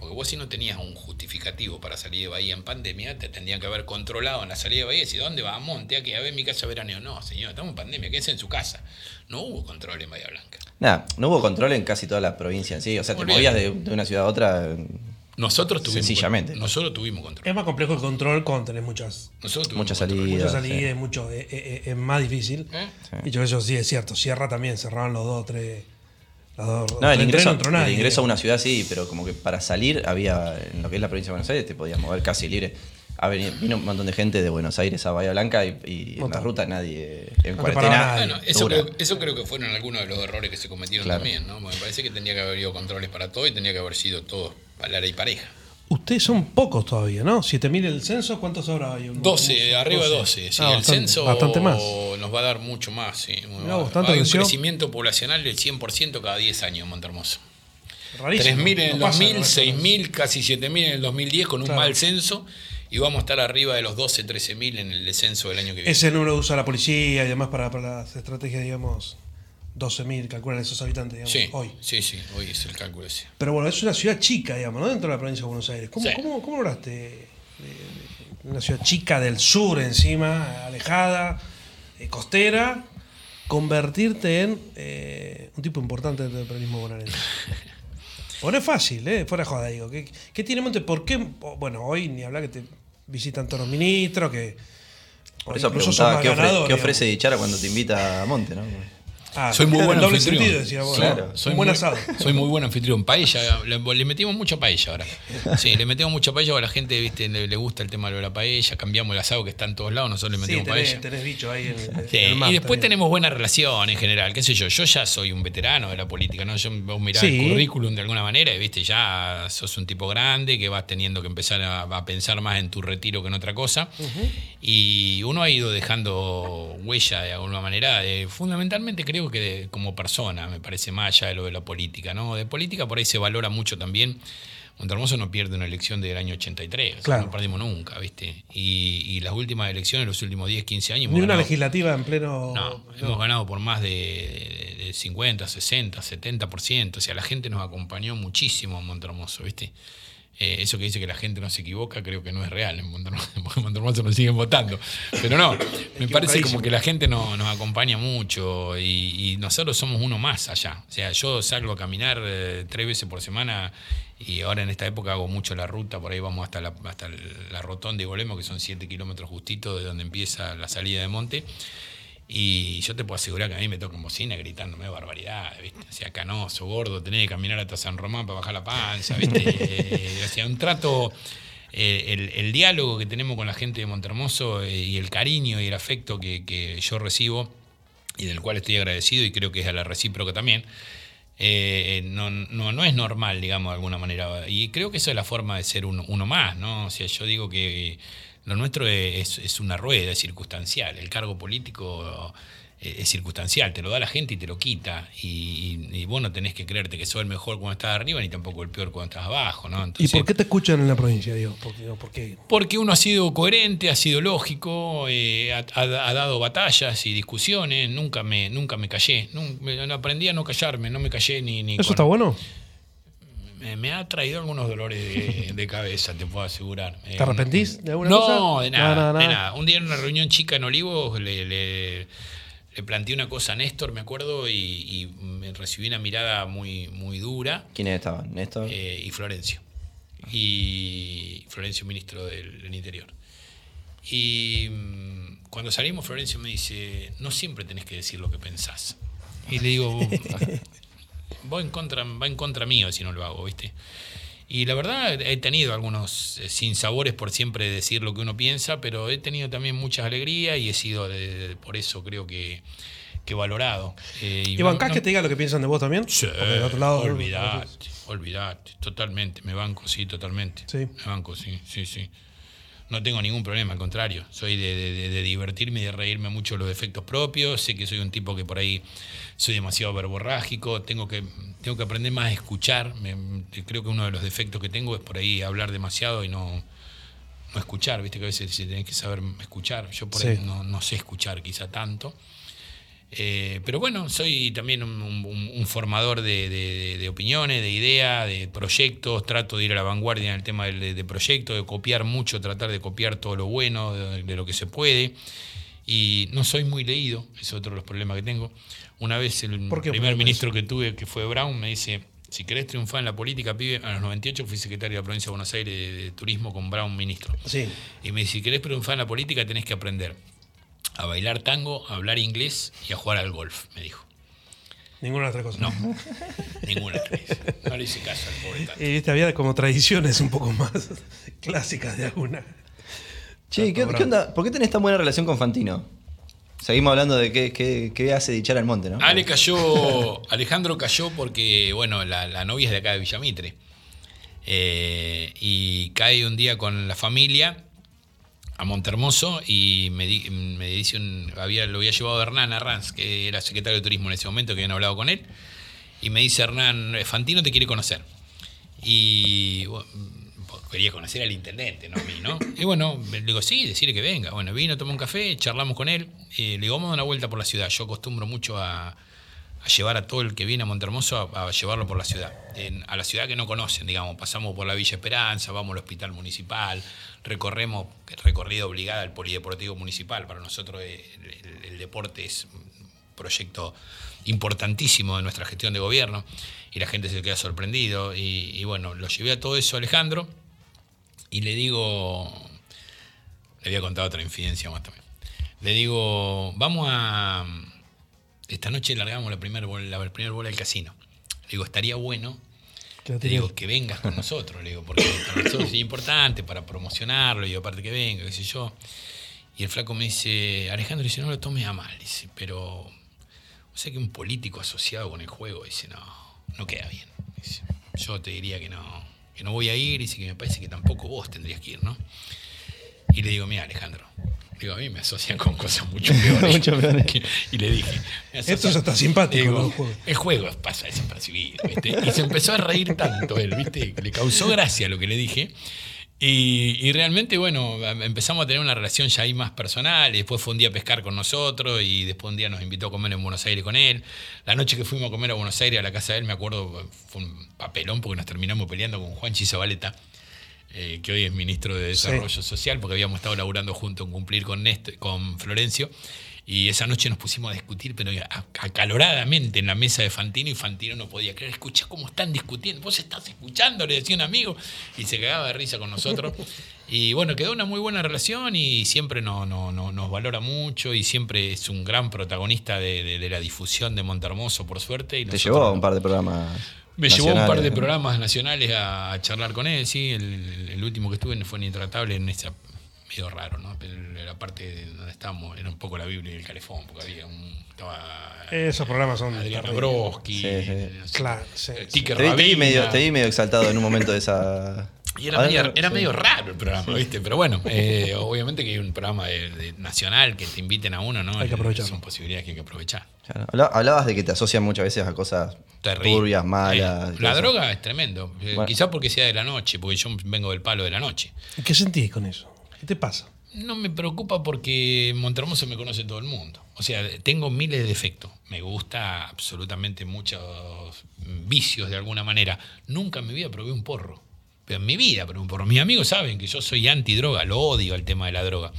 Porque vos si no tenías un justificativo para salir de Bahía en pandemia, te tendrían que haber controlado en la salida de Bahía y decir, ¿dónde va? A Monte, aquí, a ver mi casa veraneo. No, señor, estamos en pandemia, quédese en su casa. No hubo control en Bahía Blanca. Nada, no hubo control en casi toda la provincia en sí. O sea, te movías de, de una ciudad a otra. Nosotros tuvimos Sencillamente. Nosotros tuvimos control. Es más complejo el control cuando tenés muchas, Nosotros tuvimos Muchas salidas. muchas Sí. salidas, mucho, eh, eh, eh, es más difícil. ¿Eh? Y yo eso sí es cierto. Sierra también, cerraban los dos, tres. No, el ingreso, el ingreso a una ciudad sí, pero como que para salir había, en lo que es la provincia de Buenos Aires, te podías mover casi libre. Ha venido, vino un montón de gente de Buenos Aires a Bahía Blanca y, y en la ruta nadie en No cuarentena. nadie. Bueno, eso creo, eso creo que fueron algunos de los errores que se cometieron Claro. también, ¿no? Me parece que tendría que haber habido controles para todo y tendría que haber sido todo para y pareja. Ustedes son pocos todavía, ¿no? 7.000 el censo, ¿cuántos habrá hoy? Un- 12, un- arriba de 12. Sí, Ah, el bastante, censo Bastante más. nos va a dar mucho más. Sí. Vos, tanto Hay un crecimiento poblacional del 100% cada 10 años en Montermoso. Rarísimo. 3.000 en el No pasa 2000, en el resto de los- 6.000, casi 7.000 en el 2010 con un Claro. mal censo y vamos a estar arriba de los 12, 13.000 en el descenso del año que viene. Ese número usa la policía y demás para, para las estrategias, digamos, 12.000, calculan esos habitantes, digamos, Sí, hoy. sí, sí, hoy es el cálculo ese. Pero bueno, es una ciudad chica, digamos, ¿no? Dentro de la provincia de Buenos Aires. ¿Cómo, Sí. cómo, cómo lograste de- de una ciudad chica del sur encima, alejada, eh, costera, convertirte en eh, un tipo importante dentro del peronismo bonaerense? Bueno, es fácil, ¿eh? Fuera de joda, digo. ¿Qué, qué tiene Monte? ¿Por qué? Bueno, hoy ni hablar que te visitan todos los ministros, que... Por eso preguntaba qué, ofre- ganador, qué ofrece. Dichara cuando te invita a Monte, ¿no? Ah, Soy muy en buen anfitrión. sentido, decía vos, Claro. ¿no? Soy un buen muy, asado. Soy muy buen anfitrión. Paella, le, le metimos mucha paella ahora. Sí, le metemos mucha paella a la gente, viste, le, le gusta el tema de la paella. Cambiamos el asado que está en todos lados, nosotros le Sí, metemos tenés, paella. tenés bicho ahí en, en Sí, el mar y después también. tenemos buena relación en general, qué sé yo, yo ya soy un veterano de la política, ¿no? Yo, vos mirás Sí. el currículum de alguna manera y viste, ya sos un tipo grande que vas teniendo que empezar a, a pensar más en tu retiro que en otra cosa. Y uno ha ido dejando huella de alguna manera, de- fundamentalmente creo que de- como persona, me parece más allá de lo de la política, ¿no? De política por ahí se valora mucho también. Montermoso no pierde una elección del año 83, o sea, Claro. no perdimos nunca, ¿viste? Y, y las últimas elecciones, los últimos 10, 15 años... Ni una ganado- legislativa en pleno. no, hemos ganado por más de, de- de 50, 60, 70%. O sea, la gente nos acompañó muchísimo en Montermoso, ¿viste? Eh, eso que dice que la gente no se equivoca, creo que no es real en Montermoso, porque en Montermoso nos siguen votando. Pero no, me parece como que la gente no- nos acompaña mucho y, y nosotros somos uno más allá. O sea, yo salgo a caminar eh, tres veces por semana y ahora en esta época hago mucho la ruta, por ahí vamos hasta la, hasta la rotonda de Golemo, que son 7 kilómetros justito de donde empieza la salida de monte. Y yo te puedo asegurar que a mí me tocan bocina gritándome barbaridades, ¿viste? O sea, canoso, gordo, tenés que caminar hasta San Román para bajar la panza, ¿viste? Eh, o sea, un trato eh, el, diálogo que tenemos con la gente de Montermoso eh, y el cariño y el afecto que, que, yo recibo y del cual estoy agradecido y creo que es a la recíproca también, eh, no, no, no, es normal, digamos, de alguna manera. Y creo que esa es la forma de ser uno, uno más, ¿no? O sea, yo digo que lo nuestro es, es una rueda, es circunstancial. El cargo político eh, es circunstancial, te lo da la gente y te lo quita. Y, y, vos no tenés que creerte que sos el mejor cuando estás arriba ni tampoco el peor cuando estás abajo. ¿no? ¿Y por qué te escuchan en la provincia, Diego? Porque uno ha sido coherente, ha sido lógico, eh, ha, dado batallas y discusiones, nunca me, nunca me callé. Nunca, aprendí a no callarme, no me callé ni... ni ¿Eso está bueno? Me, ha traído algunos dolores de, cabeza, te puedo asegurar. ¿Te arrepentís de alguna no, cosa? No, de nada, de nada. Un día en una reunión chica en Olivos le le planteé una cosa a Néstor, me acuerdo, y, me recibí una mirada muy, muy dura. ¿Quiénes estaban? ¿Néstor? Eh, y Florencio. Y Florencio, ministro del, Interior. Y mm, cuando salimos, Florencio me dice, no siempre tenés que decir lo que pensás. Y le digo, va en contra, va en contra mío si no lo hago, ¿viste? Y la verdad he tenido algunos eh, sinsabores por siempre decir lo que uno piensa, pero he tenido también muchas alegrías y he sido por eso creo que, que valorado. Eh, ¿Y, bancás que te diga lo que piensan de vos también? Sí, otro lado, olvidate, olvidate, totalmente, me banco, sí, totalmente. Sí. Me banco, sí, sí, sí. No tengo ningún problema, al contrario. Soy de, de divertirme y de reírme mucho de los defectos propios. Sé que soy un tipo que por ahí soy demasiado verborrágico, tengo que, tengo que aprender más a escuchar. creo que uno de los defectos que tengo es por ahí hablar demasiado y no, no escuchar, viste que a veces tenés que saber escuchar. Yo por ahí no, sé escuchar quizá tanto. Eh, pero bueno, soy también un, formador de, opiniones, de ideas, de proyectos. Trato de ir a la vanguardia en el tema de, proyectos, de copiar mucho, tratar de copiar todo lo bueno de, lo que se puede. Y no soy muy leído, es otro de los problemas que tengo. Una vez el primer ministro que tuve, que fue Brown, me dice, si querés triunfar en la política, pibe, a los 98 fui secretario de la provincia de Buenos Aires de, turismo con Brown ministro. Sí. Y me dice, si querés triunfar en la política tenés que aprender a bailar tango, a hablar inglés y a jugar al golf, me dijo. Ninguna otra cosa. No, ninguna otra. No le hice caso al pobre tango. Y viste, había como tradiciones un poco más clásicas de alguna. Che, ¿qué, ¿qué, onda? ¿Por qué tenés tan buena relación con Fantino? Seguimos hablando de qué, qué, hace dichar al monte, ¿no? Ale cayó, Alejandro cayó porque, bueno, la, novia es de acá de Villamitre. Eh, y cae un día con la familia a Montermoso y me, dice, había, lo había llevado Hernán Arranz, que era secretario de turismo en ese momento, que habían hablado con él. Y me dice Hernán, Fantino te quiere conocer. Y quería conocer al intendente, no a mí, ¿no? Y bueno, le digo, sí, decirle que venga. Bueno, vino, tomó un café, charlamos con él, y le digo, vamos a dar una vuelta por la ciudad. Yo acostumbro mucho a, llevar a todo el que viene a Montermoso a, llevarlo por la ciudad, a la ciudad que no conocen, digamos. Pasamos por la Villa Esperanza, vamos al hospital municipal, recorremos, recorrido obligada al polideportivo municipal. Para nosotros el, deporte es un proyecto importantísimo de nuestra gestión de gobierno y la gente se queda sorprendido. Y, y bueno, lo llevé a todo eso Alejandro y le digo, le había contado otra infidencia más también. Le digo, vamos a, esta noche largamos la primera bola, la primera bola del casino. Le digo, estaría bueno digo, que vengas con nosotros, le digo, porque para nosotros es importante para promocionarlo, y aparte que venga, qué sé yo. Y el flaco me dice, Alejandro dice, no lo tomes a mal, dice, pero, o sea que un político asociado con el juego, dice, no, no queda bien. yo te diría que no, que no voy a ir y que me parece que tampoco vos tendrías que ir, ¿no? Y le digo, mira Alejandro, digo, a mí me asocian con cosas mucho peores. mucho peores. y le dije, esto ya está simpático. el juego. el juego pasa desapercibido, ¿viste? Y se empezó a reír tanto él, ¿viste? Le causó gracia lo que le dije. Y, realmente, bueno, empezamos a tener una relación ya ahí más personal. Y después fue un día a pescar con nosotros y después un día nos invitó a comer en Buenos Aires con él. La noche que fuimos a comer a Buenos Aires a la casa de él, me acuerdo, fue un papelón porque nos terminamos peleando con Juan Chizabaleta, eh, que hoy es ministro de Desarrollo Social, porque habíamos estado laburando juntos en cumplir con, Néstor, con Florencio. Y esa noche nos pusimos a discutir, pero acaloradamente en la mesa de Fantino y Fantino no podía creer. Escucha cómo están discutiendo. Vos estás escuchando, le decía un amigo. Y se cagaba de risa con nosotros. Y bueno, quedó una muy buena relación y siempre no, no, nos valora mucho y siempre es un gran protagonista de, la difusión de Montermoso, por suerte. Y Te llevó a un par de programas. Me llevó un par de programas nacionales a, charlar con él, sí. El, el último que estuve fue en Intratable, en esa medio raro, ¿no? Pero la parte de donde estábamos era un poco la Biblia y el calefón, porque había un. Estaba Esos programas son. Adrián terribles. Broski, Sí, sí. Claro, sí, eh, sí. Tique Te vi, te vi Rabina. medio, te vi medio exaltado en un momento de esa. Y era, medio, era sí. medio raro el programa, ¿viste? Pero bueno, eh, obviamente que hay un programa de- de nacional que te inviten a uno, ¿no? Hay que aprovecharlo. Son posibilidades que hay que aprovechar. Claro. Hablabas de que te asocian muchas veces a cosas Terrible. turbias, malas. Eh, y la eso. droga es tremendo. Eh, Bueno. Quizás porque sea de la noche, porque yo vengo del palo de la noche. ¿Y ¿Qué sentís con eso? ¿Qué te pasa? No me preocupa porque en Montermoso me conoce todo el mundo. O sea, tengo miles de defectos. Me gusta absolutamente muchos vicios de alguna manera. Nunca en mi vida probé un porro. Pero en mi vida un porro. Mis amigos saben que yo soy antidroga, lo odio el tema de la droga.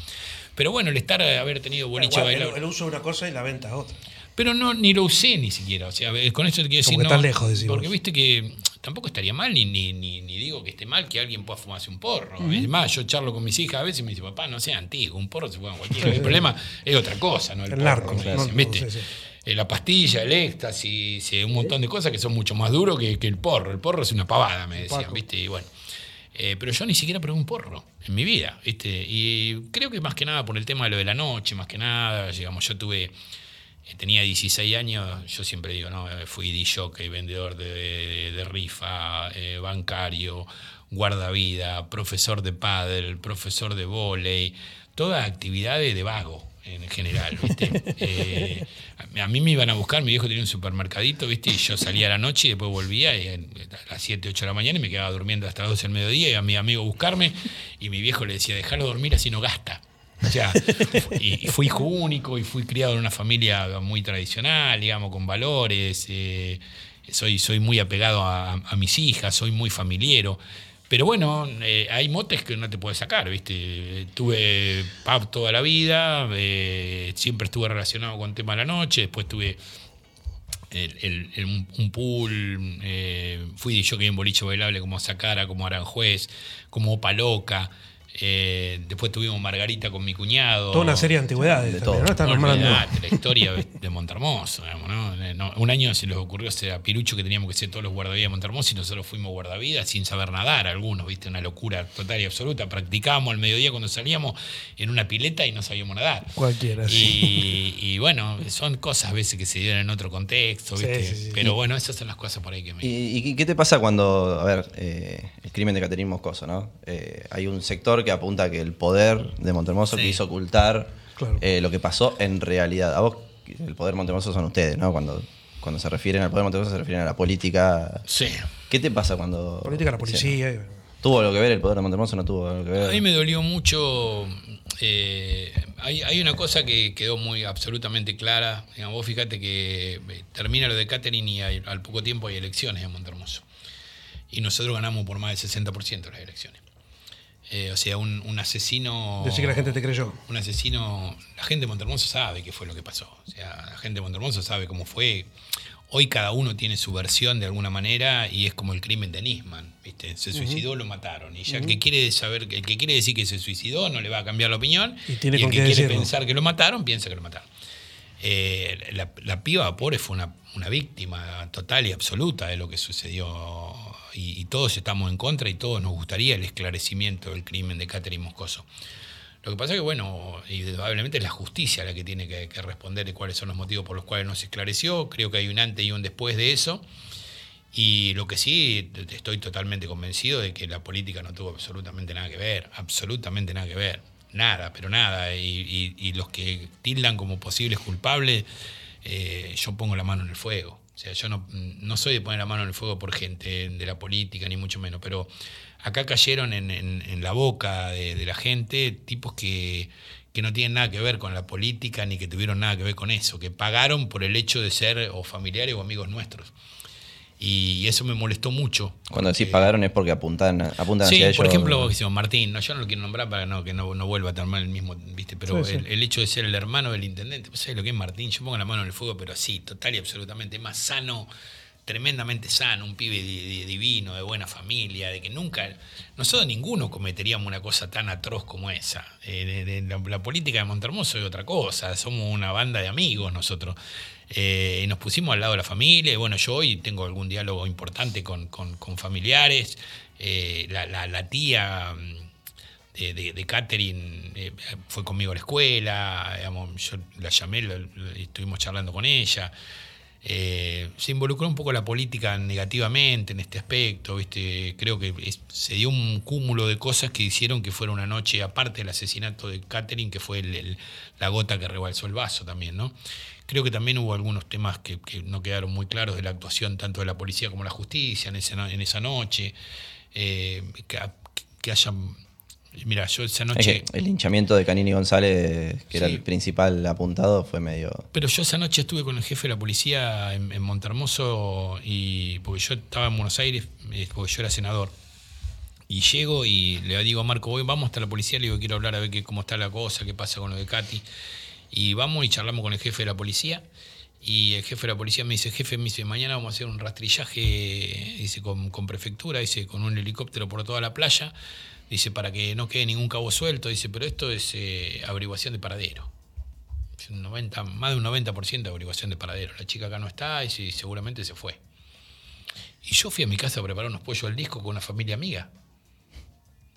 Pero bueno, el estar, haber tenido boliche Igual, bailar. el, el uso de una cosa y la venta es otra. Pero no, ni lo usé ni siquiera. O sea, con eso te quiero decir. Como que no, lejos, decís Porque viste que tampoco estaría mal, ni, ni, ni, ni digo que esté mal que alguien pueda fumarse un porro. Es más, yo charlo con mis hijas a veces y me dicen, papá, no sea antiguo, un porro se fuma cualquiera. El problema es otra cosa, ¿no? El porro, narco, me no, dicen, ¿viste? sí, sí. Eh, La pastilla, el éxtasis, un montón de cosas que son mucho más duros que, que el porro. El porro es una pavada, me decían. ¿viste? Y bueno. Eh, pero yo ni siquiera probé un porro en mi vida, ¿viste? Y creo que más que nada por el tema de lo de la noche, más que nada, digamos, yo tuve, eh, tenía 16 años, yo siempre digo, no, Eh, fui DJ, vendedor de, de- rifa, bancario, guardavida, profesor de pádel, profesor de vóley, todas actividades de vago en general, ¿viste? Eh, a- mí me iban a buscar, mi viejo tenía un supermercadito, ¿viste? Y yo salía a la noche y después volvía y a las 7, 8 de la mañana y me quedaba durmiendo hasta las 12 del mediodía y a mi amigo a buscarme y mi viejo le decía, déjalo dormir así no gasta. O sea, y, y fui hijo único y fui criado en una familia muy tradicional, digamos, con valores. eh, soy, soy muy apegado a, a mis hijas, soy muy familiero. Pero bueno, eh, hay motes que no te puedes sacar, ¿viste? Tuve pub toda la vida, eh, siempre estuve relacionado con tema de la noche, después tuve un, pool, eh, fui yo que en boliche bailable como Sacara, como Aranjuez, como Paloca. Eh, después tuvimos Margarita con mi cuñado. Toda una serie de antigüedades De también, todo. ¿no? No la historia de Montermoso. digamos, ¿no? Eh, no, un año se les ocurrió a Pirucho que teníamos que ser todos los guardavidas de Montermoso y nosotros fuimos guardavidas sin saber nadar, algunos, ¿viste? Una locura total y absoluta. Practicábamos al mediodía cuando salíamos en una pileta y no sabíamos nadar. Cualquiera, sí. Y, y bueno, son cosas a veces que se dieron en otro contexto, Sí, ¿viste? sí, sí. Pero bueno, esas son las cosas por ahí que me. ¿Y, y qué te pasa cuando, a ver, eh, el crimen de Caterín Moscoso, ¿no? Eh, hay un sector que apunta a que el poder de Montermoso Sí. quiso ocultar Claro. eh, lo que pasó en realidad. A vos, el poder Montermoso son ustedes, ¿no? Cuando, cuando se refieren al poder Montermoso se refieren a la política. Sí. ¿Qué te pasa cuando... Política, la policía. eh. ¿Tuvo algo que ver el poder de Montermoso? ¿No tuvo algo que ver? A mí me dolió mucho. eh, hay, hay una cosa que quedó muy absolutamente clara. Digamos, vos fíjate que termina lo de Catherine y hay- al poco tiempo hay elecciones en Montermoso. Y nosotros ganamos por más del 60% de las elecciones. Eh, o sea, un, un asesino. Decir que la gente te creyó. Un asesino. La gente de Montermoso sabe qué fue lo que pasó. O sea, la gente de Montermoso sabe cómo fue. Hoy cada uno tiene su versión de alguna manera y es como el crimen de Nisman. ¿viste? Se suicidó, lo mataron. Y ya el que quiere saber, el que quiere decir que se suicidó no le va a cambiar la opinión. Y tiene el con que quiere decirlo. pensar que lo mataron, piensa que lo mataron. Eh, la, la piba pobre fue una, una víctima total y absoluta de lo que sucedió. Y, todos estamos en contra y todos nos gustaría el esclarecimiento del crimen de Catherine Moscoso. Lo que pasa es que, bueno, indudablemente es la justicia la que tiene que, responder de cuáles son los motivos por los cuales no se esclareció. Creo que hay un antes y un después de eso. Y lo que sí, estoy totalmente convencido de que la política no tuvo absolutamente nada que ver, absolutamente nada que ver, nada, pero nada. Y los que tildan como posibles culpables, eh, yo pongo la mano en el fuego. O sea, yo no, no soy de poner la mano en el fuego por gente de la política, ni mucho menos, pero acá cayeron en, en- la boca de, de la gente tipos que, que no tienen nada que ver con la política ni que tuvieron nada que ver con eso, que pagaron por el hecho de ser o familiares o amigos nuestros. Y eso me molestó mucho. Cuando decís porque- pagaron es porque apuntan, apuntan Sí, hacia ellos. por ejemplo, sé yo, Martín, no, yo no lo quiero nombrar para no, que no, no vuelva a tomar el mismo, ¿viste? Pero Sí, sí. El, hecho de ser el hermano del intendente, ¿vos sabés lo que es Martín? Yo pongo la mano en el fuego, pero así, total y absolutamente más sano tremendamente sano, un pibe divino, de buena familia, de que nunca, nosotros ninguno cometeríamos una cosa tan atroz como esa. Eh, la, política de Montermoso es otra cosa, somos una banda de amigos nosotros. Eh, nos pusimos al lado de la familia, bueno, yo hoy tengo algún diálogo importante con, familiares, eh, la, tía mm, de, de, Catherine fue conmigo a la escuela, yo la llamé, estuvimos charlando con ella. Eh, se involucró un poco la política negativamente en este aspecto, ¿viste? creo que se dio un cúmulo de cosas que hicieron que fuera una noche, aparte del asesinato de Catherine, que fue la gota que rebalsó el vaso también, ¿no? Creo que también hubo algunos temas que, no quedaron muy claros de la actuación tanto de la policía como de la justicia en, en esa noche, eh, que, que hayan Mira, yo esa noche. el hinchamiento de Canini González, que era el principal apuntado, fue medio. Pero yo esa noche estuve con el jefe de la policía en, en Montermoso, y porque yo estaba en Buenos Aires, eh, porque yo era senador. Y llego y le digo a Marco, voy, vamos hasta la policía, le digo, quiero hablar a ver qué, cómo está la cosa, qué pasa con lo de Katy. Y vamos y charlamos con el jefe de la policía. Y el jefe de la policía me dice, jefe, me dice, mañana vamos a hacer un rastrillaje, dice, con, con prefectura, dice, con un helicóptero por toda la playa Dice, para que no quede ningún cabo suelto. Dice, pero esto es eh, averiguación de paradero. 90, más de un 90% de averiguación de paradero. La chica acá no está y seguramente se fue. Y yo fui a mi casa a preparar unos pollos al disco con una familia amiga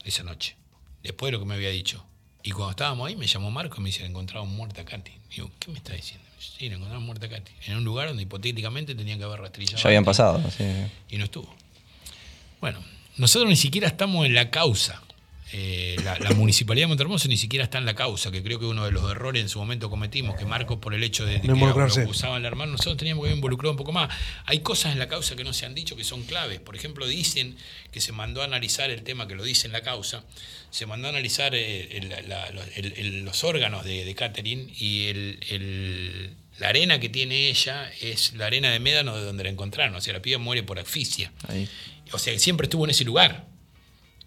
esa noche, después de lo que me había dicho. Y cuando estábamos ahí me llamó Marco y me dice, encontraron muerta a Katy. Digo, ¿qué me está diciendo? Sí, le encontraron muerta a Katy. En un lugar donde hipotéticamente tenían que haber rastrillado. Ya habían pasado, sí. Y no estuvo. Bueno, nosotros ni siquiera estamos en la causa. Eh, la, municipalidad de Montermoso ni siquiera está en la causa, que creo que uno de los errores en su momento cometimos, que Marcos por el hecho de, que lo acusaban al hermano, nosotros teníamos que haber involucrado un poco más. Hay cosas en la causa que no se han dicho que son claves. Por ejemplo, dicen que se mandó a analizar el tema, que lo dice en la causa, se mandó a analizar eh, los órganos de, de Catherine y la arena que tiene ella es la arena de médano de donde la encontraron. O sea, la piba muere por asfixia. O sea, siempre estuvo en ese lugar.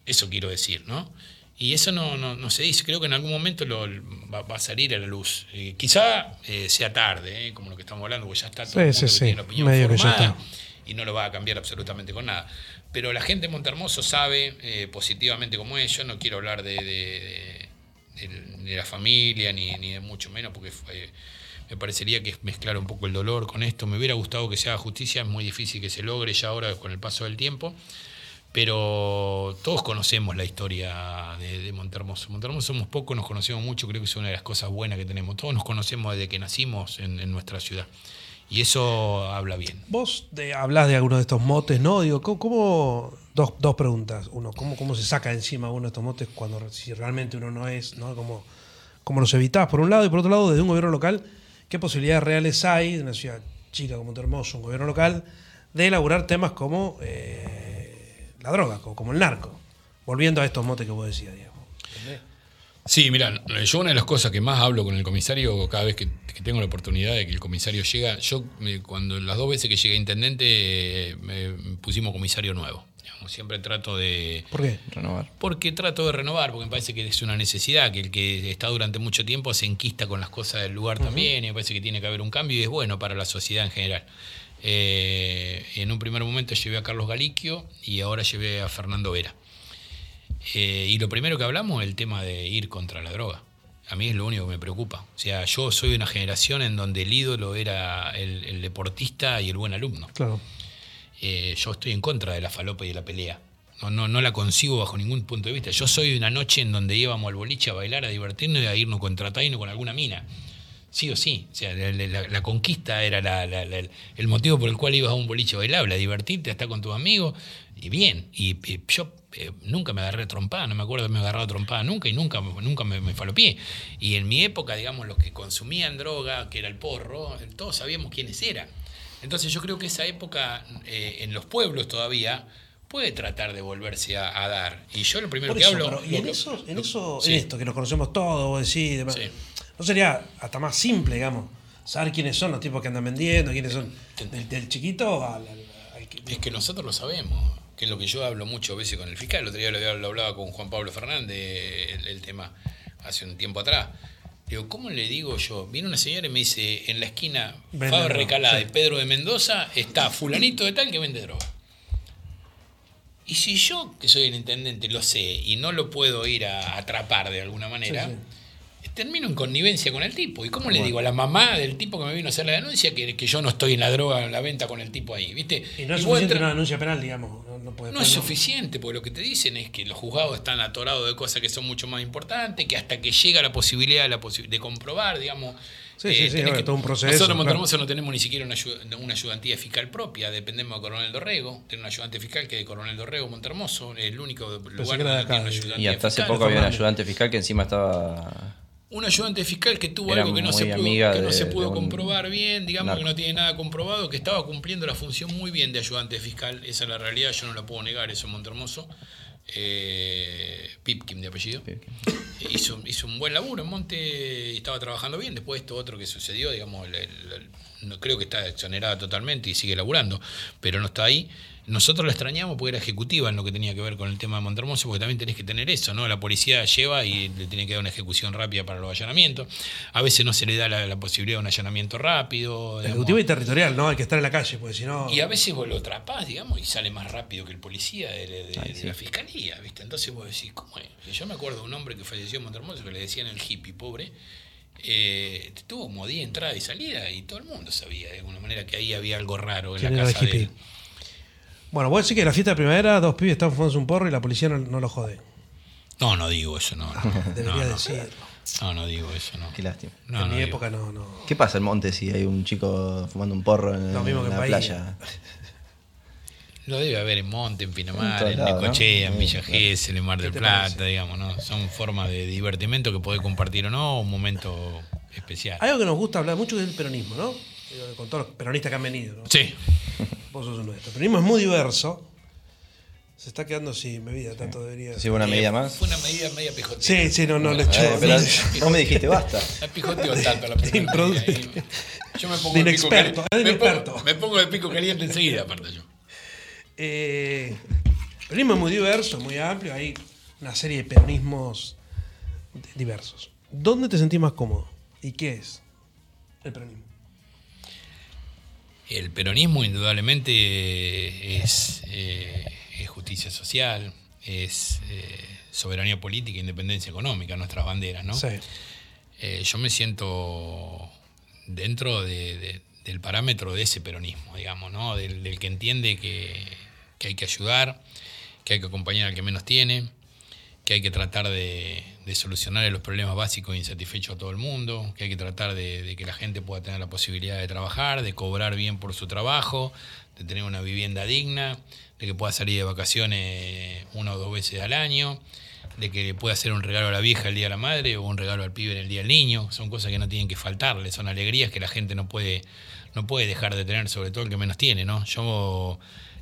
Eso quiero decir, ¿no? Y eso no, no, se dice, creo que en algún momento lo, va, a salir a la luz. Eh, quizá eh, sea tarde, eh, como lo que estamos hablando, porque ya está todo el mundo que tiene opinión formada y no lo va a cambiar absolutamente con nada. Pero la gente de Montermoso sabe positivamente como es, yo no quiero hablar de, de, la familia ni, ni, de mucho menos, porque me parecería que es mezclar un poco el dolor con esto. Me hubiera gustado que se haga justicia, es muy difícil que se logre ya ahora con el paso del tiempo pero todos conocemos la historia de, de Montermoso. Montermoso somos pocos, nos conocemos mucho, creo que es una de las cosas buenas que tenemos. Todos nos conocemos desde que nacimos en, nuestra ciudad. Y eso habla bien. Vos de, hablas de algunos de estos motes, ¿no? Digo, ¿cómo, dos, dos, preguntas. Uno, ¿cómo, ¿cómo se saca encima uno de estos motes cuando si realmente uno no es, ¿no? ¿Cómo, cómo los evitás? Por un lado, y por otro lado, desde un gobierno local, ¿qué posibilidades reales hay de una ciudad chica como Montermoso, un gobierno local, de elaborar temas como... Eh, la droga, como el narco. Volviendo a estos motes que vos decías, Diego. Sí, mira, yo una de las cosas que más hablo con el comisario cada vez que, tengo la oportunidad de que el comisario llega, yo cuando las dos veces que llegué a intendente me pusimos comisario nuevo. siempre trato de... ¿Por qué? Renovar. Porque trato de renovar, porque me parece que es una necesidad, que el que está durante mucho tiempo se enquista con las cosas del lugar también, y me parece que tiene que haber un cambio y es bueno para la sociedad en general. Eh, en un primer momento llevé a Carlos Galiquio y ahora llevé a Fernando Vera. Eh, y lo primero que hablamos es el tema de ir contra la droga. A mí es lo único que me preocupa. O sea, yo soy de una generación en donde el ídolo era el, deportista y el buen alumno. Claro. Eh, yo estoy en contra de la falopa y de la pelea. No, no, no la consigo bajo ningún punto de vista. Yo soy de una noche en donde íbamos al boliche a bailar, a divertirnos y a irnos contra Taino con alguna mina sí o sí. O sea, la, conquista era el motivo por el cual ibas a un boliche bailable, a divertirte, a estar con tus amigos, y bien. Y, yo eh, nunca me agarré trompada, no me acuerdo de me agarrado trompada nunca, y nunca, nunca me, me pie Y en mi época, digamos, los que consumían droga, que era el porro, todos sabíamos quiénes eran. Entonces yo creo que esa época eh, en los pueblos todavía puede tratar de volverse a, dar. Y yo lo primero que hablo... y en, eso, en, eso, en esto, que nos conocemos todos, vos decís, demás, ¿No sería hasta más simple, digamos, saber quiénes son los tipos que andan vendiendo, quiénes son del, chiquito al, Es que nosotros lo sabemos, que es lo que yo hablo muchas veces con el fiscal. El otro día lo, hablaba con Juan Pablo Fernández, el, tema hace un tiempo atrás. Digo, ¿cómo le digo yo? Viene una señora y me dice, en la esquina Fabio Recalada sí. y Pedro de Mendoza está fulanito de tal que vende droga. Y si yo, que soy el intendente, lo sé y no lo puedo ir a atrapar de alguna manera, Sí, termino en connivencia con el tipo. ¿Y cómo le digo a la mamá del tipo que me vino a hacer la denuncia que, que yo no estoy en la droga, en la venta con el tipo ahí? ¿Viste? Y no es Y suficiente entra- una denuncia penal, digamos. No, no puede no es suficiente, porque lo que te dicen es que los juzgados están atorados de cosas que son mucho más importantes, que hasta que llega la posibilidad de, la posi- de comprobar, digamos. eh, Sí, sí, sí, tenés bueno, todo un proceso, Nosotros en claro. Montermoso no tenemos ni siquiera una, una ayudantía fiscal propia, dependemos de Coronel Dorrego. Tiene un ayudante fiscal que es de Coronel Dorrego, Montermoso, el único lugar que era donde de tiene acá, una ayudantía Y hasta hace fiscal. poco había un ayudante fiscal que encima estaba. Un ayudante fiscal que tuvo Era algo que no se pudo, que no se pudo un comprobar bien, digamos que no tiene nada comprobado, que estaba cumpliendo la función muy bien de ayudante fiscal. Esa es la realidad, yo no la puedo negar, eso es Montermoso. Eh, Pipkin de apellido. Hizo, hizo un buen laburo en Monte y estaba trabajando bien. Después esto otro que sucedió, digamos, el- el- el- no creo que está exonerada totalmente y sigue laburando, pero no está ahí. Nosotros la extrañamos porque era ejecutiva en lo que tenía que ver con el tema de Montermoso, porque también tenés que tener eso, ¿no? La policía lleva y le tiene que dar una ejecución rápida para los allanamientos. A veces no se le da la, la posibilidad de un allanamiento rápido. digamos. Ejecutivo y territorial, ¿no? Hay que estar en la calle, porque si no. Y a veces vos lo atrapás, digamos, y sale más rápido que el policía de, de- de- Ay, de sí. la fiscalía, ¿viste? Entonces vos decís, ¿cómo es? Yo me acuerdo de un hombre que falleció en Montermoso que le decían el hippie, pobre. Eh, tuvo como 10 entrada y salida y todo el mundo sabía de alguna manera que ahí había algo raro en ¿Quién la casa de. Bueno, vos decís que en la fiesta de primavera dos pibes están fumando un porro y la policía no, no lo jode. No, no digo eso, no. No, Debería no, no. decirlo. No, no digo eso, no. Qué lástima. No, en no mi digo. época no, no. ¿Qué pasa en Monte si hay un chico fumando un porro en, Lo mismo que en en la playa? Lo debe haber en Monte, en En Pinamar, en ¿no? Necochea, en Villa. Gesell, en Mar del Plata, parece? digamos, ¿no? Son formas de divertimento que podés compartir o no, un momento especial. Algo que nos gusta hablar mucho es del peronismo, ¿no? Con todos los peronistas que han venido, ¿no? Sí, Vos sos uno de estos. El peronismo es muy diverso. Se está quedando sin bebida, tanto debería. ¿Sí, una medida más? Fue una medida media pijotera. Sí, sí, no, no le Eh, echó. pero vos me dijiste basta. La pijoteo tanto la primera medida. Yo me pongo De pico caliente. Me pongo, me pongo de pico caliente enseguida, aparte yo. Eh, el peronismo es muy diverso, muy amplio. Hay una serie de peronismos diversos. ¿Dónde te sentís más cómodo? ¿Y qué es el peronismo? El peronismo indudablemente es, eh, es justicia social, es eh, soberanía política e independencia económica, nuestras banderas, ¿no? Sí. Eh, yo me siento dentro de- de- del parámetro de ese peronismo, digamos, ¿no? Del, del que entiende que, que hay que ayudar, que hay que acompañar al que menos tiene, que hay que tratar de, de solucionar los problemas básicos e insatisfechos a todo el mundo, que hay que tratar de, que la gente pueda tener la posibilidad de trabajar, de cobrar bien por su trabajo, de tener una vivienda digna, de que pueda salir de vacaciones una o dos veces al año, de que pueda hacer un regalo a la vieja el día de la madre o un regalo al pibe en el día del niño. Son cosas que no tienen que faltarle, son alegrías que la gente no puede, no puede dejar de tener, sobre todo el que menos tiene, ¿no? Yo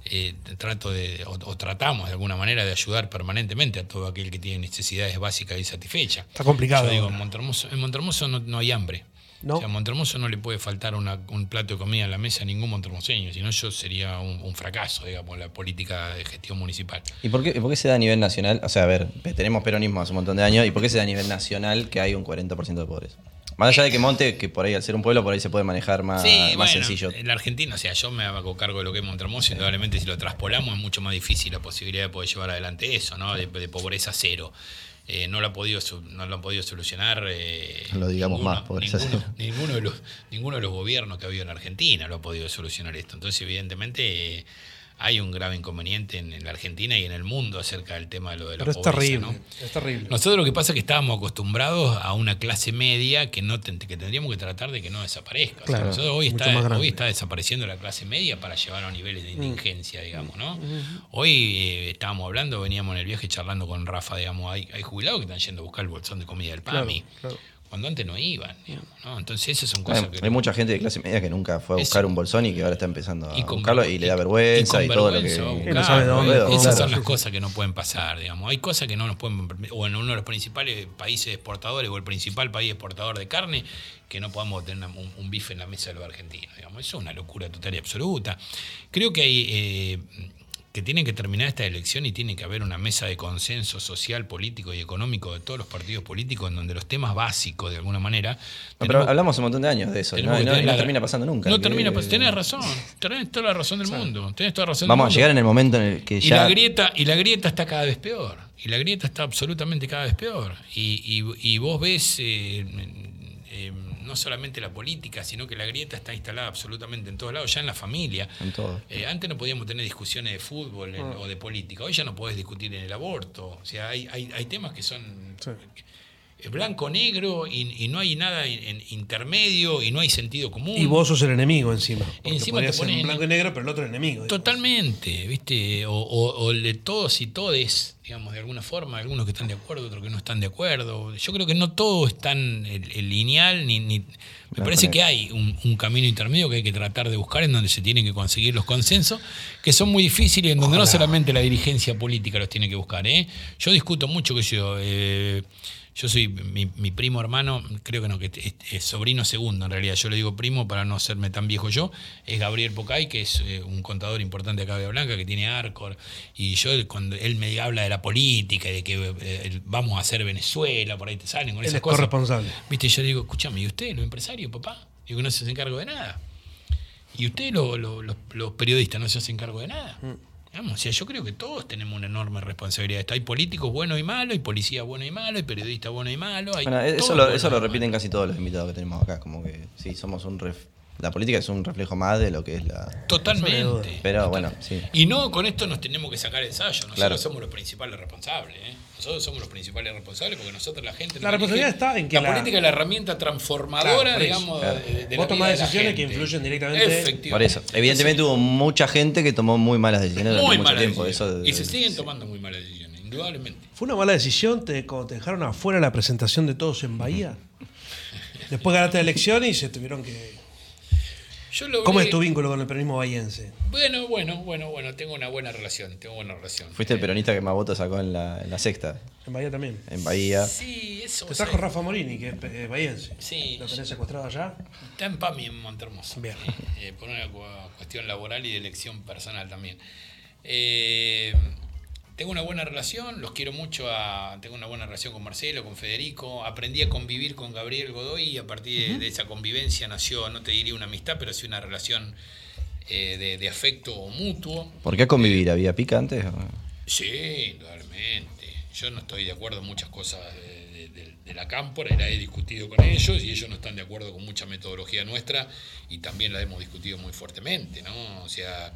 eh, trato de, o, o tratamos de alguna manera de ayudar permanentemente a todo aquel que tiene necesidades básicas y satisfechas. Está complicado Yo digo, en Montermoso, en Montermoso no, no hay hambre. No. O sea, a Montermoso no le puede faltar una- un plato de comida en la mesa a ningún montermoseño, si no yo sería un, un fracaso, digamos, la política de gestión municipal. ¿Y por qué, por qué se da a nivel nacional? O sea, a ver, tenemos peronismo hace un montón de años. ¿Y por qué se da a nivel nacional que hay un 40% de pobres? Más allá de que Monte, que por ahí al ser un pueblo, por ahí se puede manejar más, Sí, más bueno, sencillo. En la Argentina, o sea, yo me hago cargo de lo que es Montermoso, indudablemente si lo traspolamos es mucho más difícil la posibilidad de poder llevar adelante eso, ¿no? De, de pobreza cero. Eh, no, lo ha podido, no lo han podido solucionar. eh, No lo digamos más, pobreza ninguno, cero. ninguno de los, ninguno de los gobiernos que ha habido en Argentina lo ha podido solucionar esto. Entonces, evidentemente, eh, hay un grave inconveniente en, en la Argentina y en el mundo acerca del tema de lo de la Pero es pobreza. terrible. ¿no? Es terrible. Nosotros lo que pasa es que estábamos acostumbrados a una clase media que no que tendríamos que tratar de que no desaparezca. O sea, Claro, nosotros hoy está, hoy desapareciendo la clase media para llevar a niveles Mm. de indigencia, digamos, ¿no? Hoy eh, estábamos hablando, veníamos en el viaje charlando con Rafa, digamos, hay, hay jubilados que están yendo a buscar el bolsón de comida del Claro, PAMI. claro. Cuando antes no iban, digamos, ¿no? Entonces esas son Hay, cosas que... hay mucha gente de clase media que nunca fue a Eso. buscar un bolsón y que ahora está empezando a y con buscarlo y le da y- vergüenza y, todo lo que. no buscar, sabe dónde, ¿no? cómo. Esas son las cosas que no pueden pasar, digamos. Hay cosas que no nos pueden, o en uno de los principales países exportadores o el principal país exportador de carne, que no podamos tener un, un bife en la mesa de los argentinos, digamos. Eso es una locura total y absoluta. Creo que hay, eh, que tiene que terminar esta elección y tiene que haber una mesa de consenso social, político y económico de todos los partidos políticos en donde los temas básicos, de alguna manera... No, pero hablamos un montón de años de eso, ¿no? Y no, y termina pasando nunca. No que- termina pasando. Tenés razón. Tenés toda la razón del mundo. Tenés toda la razón Vamos del a mundo. llegar en el momento en el que Y ya... la, grieta, y la grieta está cada vez peor. Y la grieta está absolutamente cada vez peor. Y, y- y vos ves eh, eh, no solamente la política, sino que la grieta está instalada absolutamente en todos lados, ya en la familia. En todo. Eh, antes no podíamos tener discusiones de fútbol en- Ah. o de política. Hoy ya no podés discutir en el aborto. O sea, hay, hay, hay temas que son Sí. Blanco-negro y, y no hay nada en, en intermedio y no hay sentido común. Y vos sos el enemigo encima. Porque Encima te ponen- en blanco y negro, pero el otro el enemigo. digamos. Totalmente, ¿viste? O, o- o el de todos y todes, digamos, de alguna forma, algunos que están de acuerdo, otros que no están de acuerdo. Yo creo que no todo es tan eh, eh, lineal, ni, ni- me parece que hay un, un camino intermedio que hay que tratar de buscar en donde se tienen que conseguir los consensos, que son muy difíciles, en donde no solamente la dirigencia política los tiene que buscar. ¿eh? Yo discuto mucho que yo... eh, yo soy mi, mi primo hermano, creo que no, que es, es sobrino segundo en realidad. Yo le digo primo para no serme tan viejo yo. Es Gabriel Pocay, que es eh, un contador importante acá de Blanca, que tiene Arcor. Y yo, cuando él me habla de la política, de que eh, vamos a hacer Venezuela, por ahí te salen con Él esas es cosas. corresponsable. Viste, yo le digo, escúchame, ¿y usted, los empresarios, papá? Digo, no se hacen cargo de nada. ¿Y usted, lo- lo- los, los periodistas, no se hacen cargo de nada? Vamos, o sea, yo creo que todos tenemos una enorme responsabilidad. Esto, Hay políticos buenos y malos, hay policías buenos y malos, hay periodistas buenos y malos. Hay Bueno, eso lo, eso repiten casi todos los invitados que tenemos acá, como que sí, somos un ref- la política es un reflejo más de lo que es la... Totalmente. Pero bueno, sí. Y no con esto nos tenemos que sacar el ensayo. Nosotros Claro. somos los principales responsables. ¿eh? Nosotros somos los principales responsables porque nosotros la gente. La responsabilidad elige. está en que la, la- política es la herramienta transformadora, Claro, digamos, Claro. de, de la Vos vida tomás de la decisiones que influyen directamente. Efectivamente. Por eso. Evidentemente hubo mucha gente que tomó muy malas decisiones durante muy mucho malas tiempo. Eso, y se siguen tomando muy malas decisiones, indudablemente. ¿Fue una mala decisión te, cuando te dejaron afuera la presentación de todos en Bahía? Después ganaste la elección y se tuvieron que. Yo lo ¿Cómo es tu vínculo con el peronismo bahiense? Bueno, bueno, bueno, bueno, tengo una buena relación, tengo buena relación. Fuiste el peronista que más votos sacó en la, en la sexta, En Bahía también. en Bahía. Sí, eso. Te trajo Rafa Morini, que es eh, bahiense. Sí. ¿Lo tenés secuestrado allá? Está en PAMI en Montermoso. Bien. Eh, por una cu- cuestión laboral y de elección personal también. Eh, tengo una buena relación, los quiero mucho. A, tengo una buena relación con Marcelo, con Federico. Aprendí a convivir con Gabriel Godoy y a partir de, de esa convivencia nació, no te diría una amistad, pero sí una relación eh, de, de afecto mutuo. ¿Por qué convivir? ¿Había pica antes? Sí, indudablemente. Yo no estoy de acuerdo en muchas cosas de, de- de- de la cámpora, la he discutido con ellos y ellos no están de acuerdo con mucha metodología nuestra y también la hemos discutido muy fuertemente, ¿no? O sea,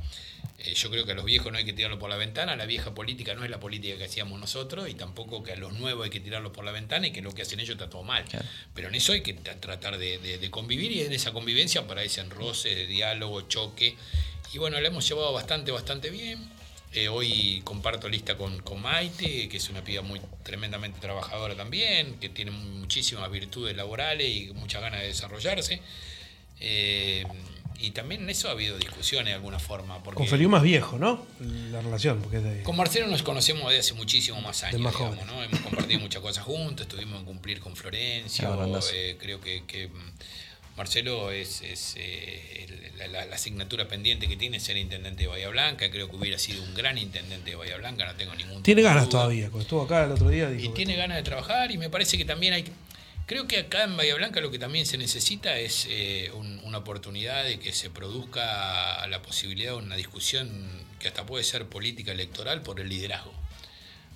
eh, yo creo que a los viejos no hay que tirarlo por la ventana, la vieja política no es la política que hacíamos nosotros y tampoco que a los nuevos hay que tirarlo por la ventana y que lo que hacen ellos está todo mal. Claro. Pero en eso hay que tra- tratar de, de- de convivir y en esa convivencia para ese enroce, de diálogo, choque. Y bueno, la hemos llevado bastante, bastante bien. Eh, hoy comparto lista con, con Maite, que es una piba muy tremendamente trabajadora también, que tiene muchísimas virtudes laborales y muchas ganas de desarrollarse. Eh, y también en eso ha habido discusiones de alguna forma. Porque Con Feliu más viejo, ¿no? La relación, porque es de. con Marcelo nos conocemos desde hace muchísimo más años. más digamos. ¿no? Hemos compartido muchas cosas juntos, estuvimos en cumplir con Florencia. Eh, creo que, que, mm, Marcelo es, es, eh, la, la- la asignatura pendiente que tiene ser intendente de Bahía Blanca. Creo que hubiera sido un gran intendente de Bahía Blanca, no tengo ningún Tiene ganas duda. todavía. Cuando estuvo acá el otro día, dijo. Y que- tiene ganas de trabajar y me parece que también hay... Creo que acá en Bahía Blanca lo que también se necesita es eh, un- una oportunidad de que se produzca la posibilidad de una discusión que hasta puede ser política electoral por el liderazgo.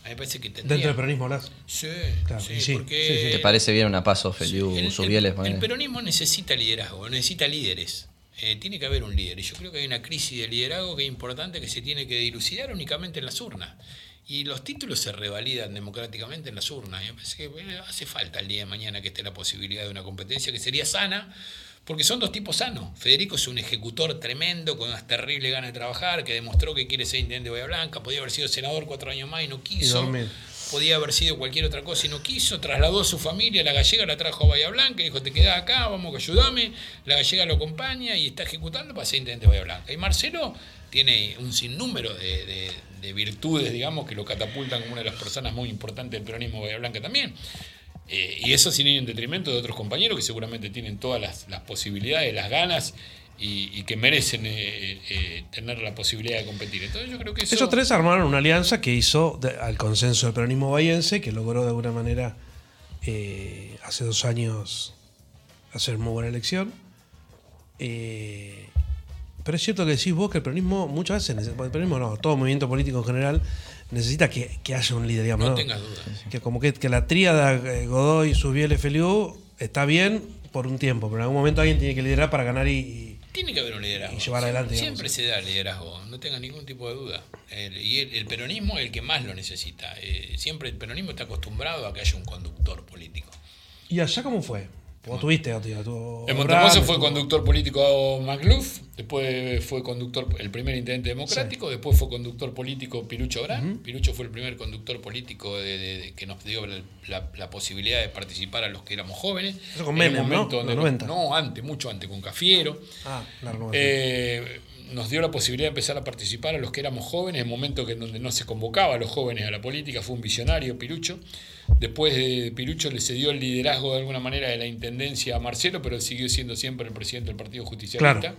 A mí me parece que tendría... Dentro del peronismo hablas. Sí, Claro, sí, y sí, porque... sí, sí. ¿Te parece bien una paso Feliu, El- el, Subieles? el ponele? peronismo necesita liderazgo, necesita líderes. Eh, tiene que haber un líder. Y yo creo que hay una crisis de liderazgo que es importante que se tiene que dilucidar únicamente en las urnas. Y los títulos se revalidan democráticamente en las urnas. Y me parece que bueno, hace falta el día de mañana que esté la posibilidad de una competencia que sería sana, porque son dos tipos sanos. Federico es un ejecutor tremendo, con unas terribles ganas de trabajar, que demostró que quiere ser intendente de Bahía Blanca, podía haber sido senador cuatro años más y no quiso podía haber sido cualquier otra cosa y no quiso, trasladó a su familia, la gallega la trajo a Bahía Blanca, dijo, te quedás acá, vamos que ayudame, la gallega lo acompaña y está ejecutando para ser intendente de Bahía Blanca. Y Marcelo tiene un sinnúmero de, de- de virtudes, digamos, que lo catapultan como una de las personas muy importantes del peronismo de Bahía Blanca también. Eh, y eso sin ir en detrimento de otros compañeros que seguramente tienen todas las, las posibilidades, las ganas y, y que merecen eh, eh, tener la posibilidad de competir. Entonces yo creo que eso... Esos tres armaron una alianza que hizo de- al consenso del peronismo bahiense, que logró de alguna manera eh, hace dos años hacer muy buena elección. Pero es cierto que decís vos que el peronismo muchas veces, el peronismo no, todo movimiento político en general necesita que, que haya un líder, digamos. No ¿no? tengas dudas. Que como que, que la tríada eh, Godoy, Subiel, Feliu está bien por un tiempo, pero en algún momento alguien tiene que liderar para ganar y, y- Tiene que haber un liderazgo. Y llevar adelante, Siempre digamos. se da el liderazgo, no tenga ningún tipo de duda. El- y el, el peronismo es el que más lo necesita. Eh, siempre el peronismo está acostumbrado a que haya un conductor político. ¿Y allá cómo fue? Vos tuviste, tío, tu- En Abraham, Montermoso fue conductor político Macluf, después fue conductor, el primer intendente democrático, después fue conductor político Pirucho Abrán. Pirucho fue el primer conductor político de- de- de- que nos dio la, la- la posibilidad de participar a los que éramos jóvenes. Eso con Menem, ¿no? momento donde Los nos- 90. no, antes, mucho antes, con Cafiero. Ah, la renovación. Eh, nos dio la posibilidad de empezar a participar a los que éramos jóvenes, en momento que en donde no se convocaba a los jóvenes a la política, fue un visionario Pirucho. Después de Pirucho le cedió el liderazgo de alguna manera de la intendencia a Marcelo, pero él siguió siendo siempre el presidente del Partido Justicialista. Claro.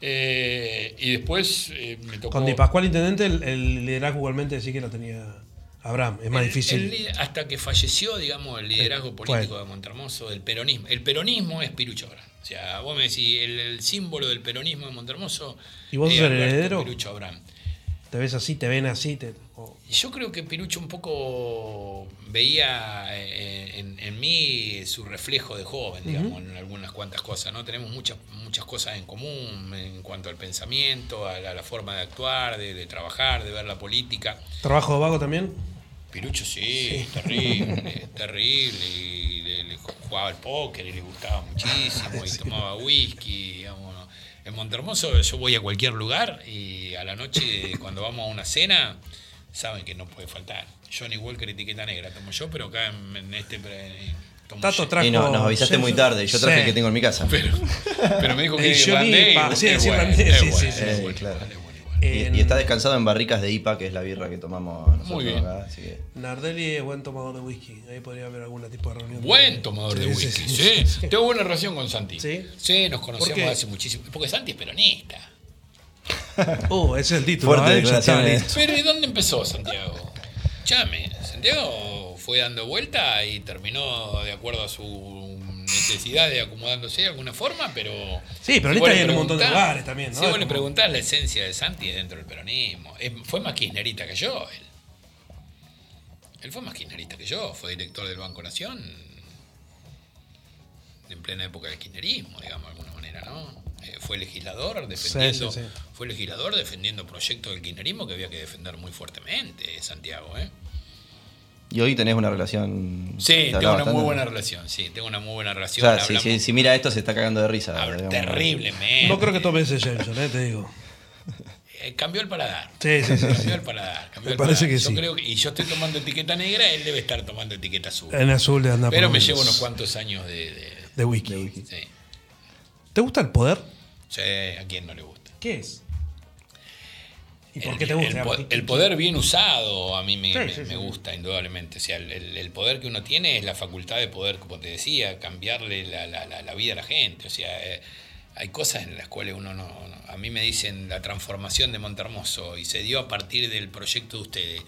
Eh, y después eh, me tocó. Con Di Pascual intendente, el, el liderazgo igualmente sí que lo tenía Abraham. Es más El- difícil. el hasta que falleció, digamos, el liderazgo político de Montermoso, del peronismo. El peronismo es Pirucho Abrán. O sea, vos me decís, el, el símbolo del peronismo de Montermoso ¿Y vos es sos el heredero? Pirucho Abrán. Te ves así, te ven así. Te, Yo creo que Pirucho un poco veía eh, en, en mí su reflejo de joven, digamos, en algunas cuantas cosas, ¿no? Tenemos muchas, muchas cosas en común en cuanto al pensamiento, a la, a la forma de actuar, de, de trabajar, de ver la política. ¿Trabajo de vago también? Pirucho sí, terrible, terrible. Y le, le jugaba al póker y le gustaba muchísimo y tomaba whisky, digamos. ¿no? En Montermoso yo voy a cualquier lugar y a la noche cuando vamos a una cena saben que no puede faltar. Johnny Walker etiqueta negra tomo yo, pero acá en, en este eh, tomo Tato trajo. Y no, nos avisaste muy tarde. Yo traje Sí. el que tengo en mi casa. pero, pero me dijo que Y Johnny, y sí, sí, sí, sí, sí. Sí, claro. Y, está descansado en barricas de IPA, que es la birra que tomamos nosotros Muy bien. acá. Así que Nardelli es buen tomador de whisky. Ahí podría haber algún tipo de reunión. Buen tomador de Sí, whisky, sí, sí. Tengo buena relación con Santi. ¿Sí? nos ¿Por conocemos hace muchísimo. Porque Santi es peronista. Oh, ese es el título. Fuerte ¿eh? Declaraciones. listo. Pero ¿y dónde empezó Santiago? Chame, Santiago fue dando vuelta y terminó de acuerdo a su necesidad de acomodándose de alguna forma, pero... Sí, pero ahorita hay en un montón de lugares también, ¿no? Si vos Es le como- preguntás la esencia de Santi es dentro del peronismo. Fue más kirchnerista que yo, él. Él fue más kirchnerista que yo, fue director del Banco Nación en plena época del kirchnerismo, digamos, de alguna manera, ¿no? Eh, fue legislador defendiendo, sí, sí. fue legislador defendiendo proyectos del kirchnerismo que había que defender muy fuertemente, Santiago, ¿eh? Y hoy tenés una relación. Sí, ¿te tengo una muy buena relación, sí, tengo una muy buena O relación. sea, si, hablamos- si- si mira esto, se está cagando de risa. habla digamos. terriblemente. No creo que tome ese Jameson, eh, te digo. Eh, cambió el paladar. Sí, sí, sí. Cambió el paladar. cambió Me el parece paladar. que Yo sí. creo que- y yo estoy tomando etiqueta negra, él debe estar tomando etiqueta azul. En azul le anda por Pero me menos. llevo unos cuantos años de. de- De sí. ¿Te gusta el poder? Sí, a quién no le gusta. ¿Qué es? ¿Y por el, qué te gusta? el el poder bien usado a mí me, Sí, me- sí, me sí. gusta, indudablemente. O sea, el, poder que uno tiene es la facultad de poder, como te decía, cambiarle la, la- la- la vida a la gente. O sea, eh, hay cosas en las cuales uno no, no- A mí me dicen la transformación de Montermoso y se dio a partir del proyecto de ustedes.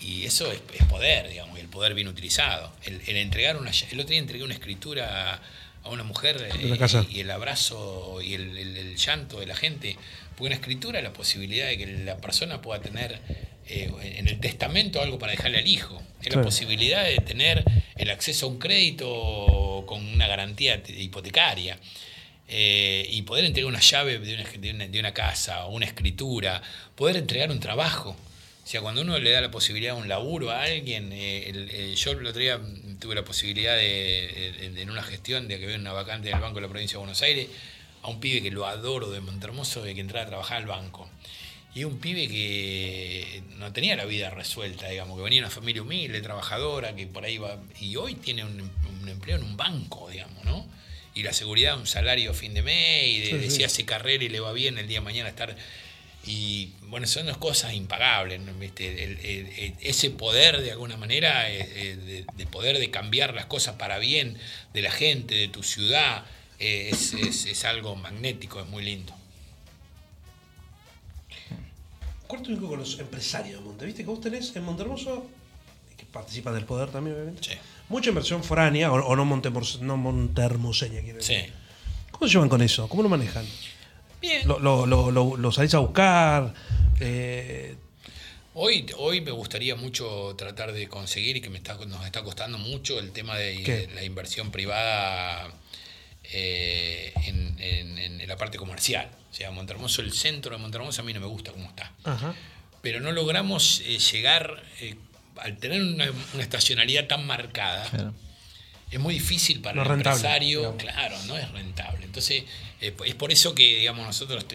Y eso es, es poder, digamos, y el poder bien utilizado. El, el entregar una. El otro día entregué una escritura a, a una mujer eh, casa. y el abrazo y el, el- el llanto de la gente. Porque una escritura es la posibilidad de que la persona pueda tener eh, en el testamento algo para dejarle al hijo. Es la posibilidad de tener el acceso a un crédito con una garantía te- hipotecaria. eh, y poder entregar una llave de una, de una- de una casa o una escritura, poder entregar un trabajo. O sea, cuando uno le da la posibilidad de un laburo a alguien, eh, el- eh, yo el otro día tuve la posibilidad de, en una gestión de que había una vacante en el Banco de la Provincia de Buenos Aires, a un pibe que lo adoro de Montermoso, de que entrara a trabajar al banco. Y un pibe que no tenía la vida resuelta, digamos, que venía de una familia humilde, trabajadora, que por ahí va. Y hoy tiene un, un empleo en un banco, digamos, ¿no? Y la seguridad, un salario a fin de mes, y de, Sí, de sí. si hace carrera y le va bien el día de mañana estar. Y bueno, son dos cosas impagables, ¿no? ¿Viste? El- el- el- ese poder de alguna manera, eh, eh, de, de poder de cambiar las cosas para bien de la gente, de tu ciudad, es, es- es algo magnético, es muy lindo. Corto un poco con los empresarios de Monte. Viste que vos tenés en Montermoso, que participan del poder también, obviamente, Sí. mucha inversión foránea, o, o no, montemors- no montermoseña, quiero decir. Sí. ¿Cómo se llevan con eso? ¿Cómo lo manejan? Bien. ¿Lo, lo, lo, lo- lo salís a buscar? Eh, Hoy, hoy me gustaría mucho tratar de conseguir y que me está, nos está costando mucho el tema de ¿Qué? la inversión privada eh, en, en- en la parte comercial. O sea, Montermoso, el centro de Montermoso a mí no me gusta cómo está. ajá. Pero no logramos eh, llegar, eh, al tener una, una estacionalidad tan marcada, Claro. es muy difícil para No el rentable, empresario, digamos. claro, no es rentable. Entonces, es por eso que, digamos, nosotros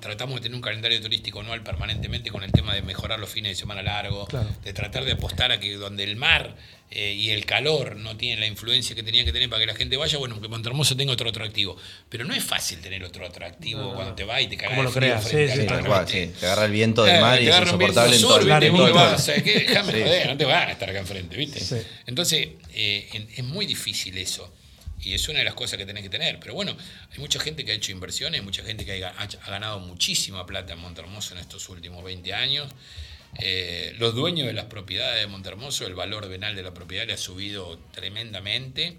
tratamos, de tener un calendario turístico anual permanentemente con el tema de mejorar los fines de semana largos, Claro. de tratar de apostar a que donde el mar eh, y el calor no tienen la influencia que tenían que tener para que la gente vaya, bueno, que Montermoso tenga otro atractivo. Pero no es fácil tener otro atractivo No, cuando te vas y te cagas Como de lo creas, frente sí, sí, tal cual, sí. Te agarra el viento del Claro, mar y es insoportable en todo, el. Déjame Sí. joder, no te van a estar acá enfrente, ¿viste? Sí. Entonces, eh, es muy difícil eso. Y es una de las cosas que tenés que tener. Pero bueno, hay mucha gente que ha hecho inversiones, hay mucha gente que ha ganado muchísima plata en Montermoso en estos últimos 20 años. Eh, los dueños de las propiedades de Montermoso, el valor venal de la propiedad le ha subido tremendamente.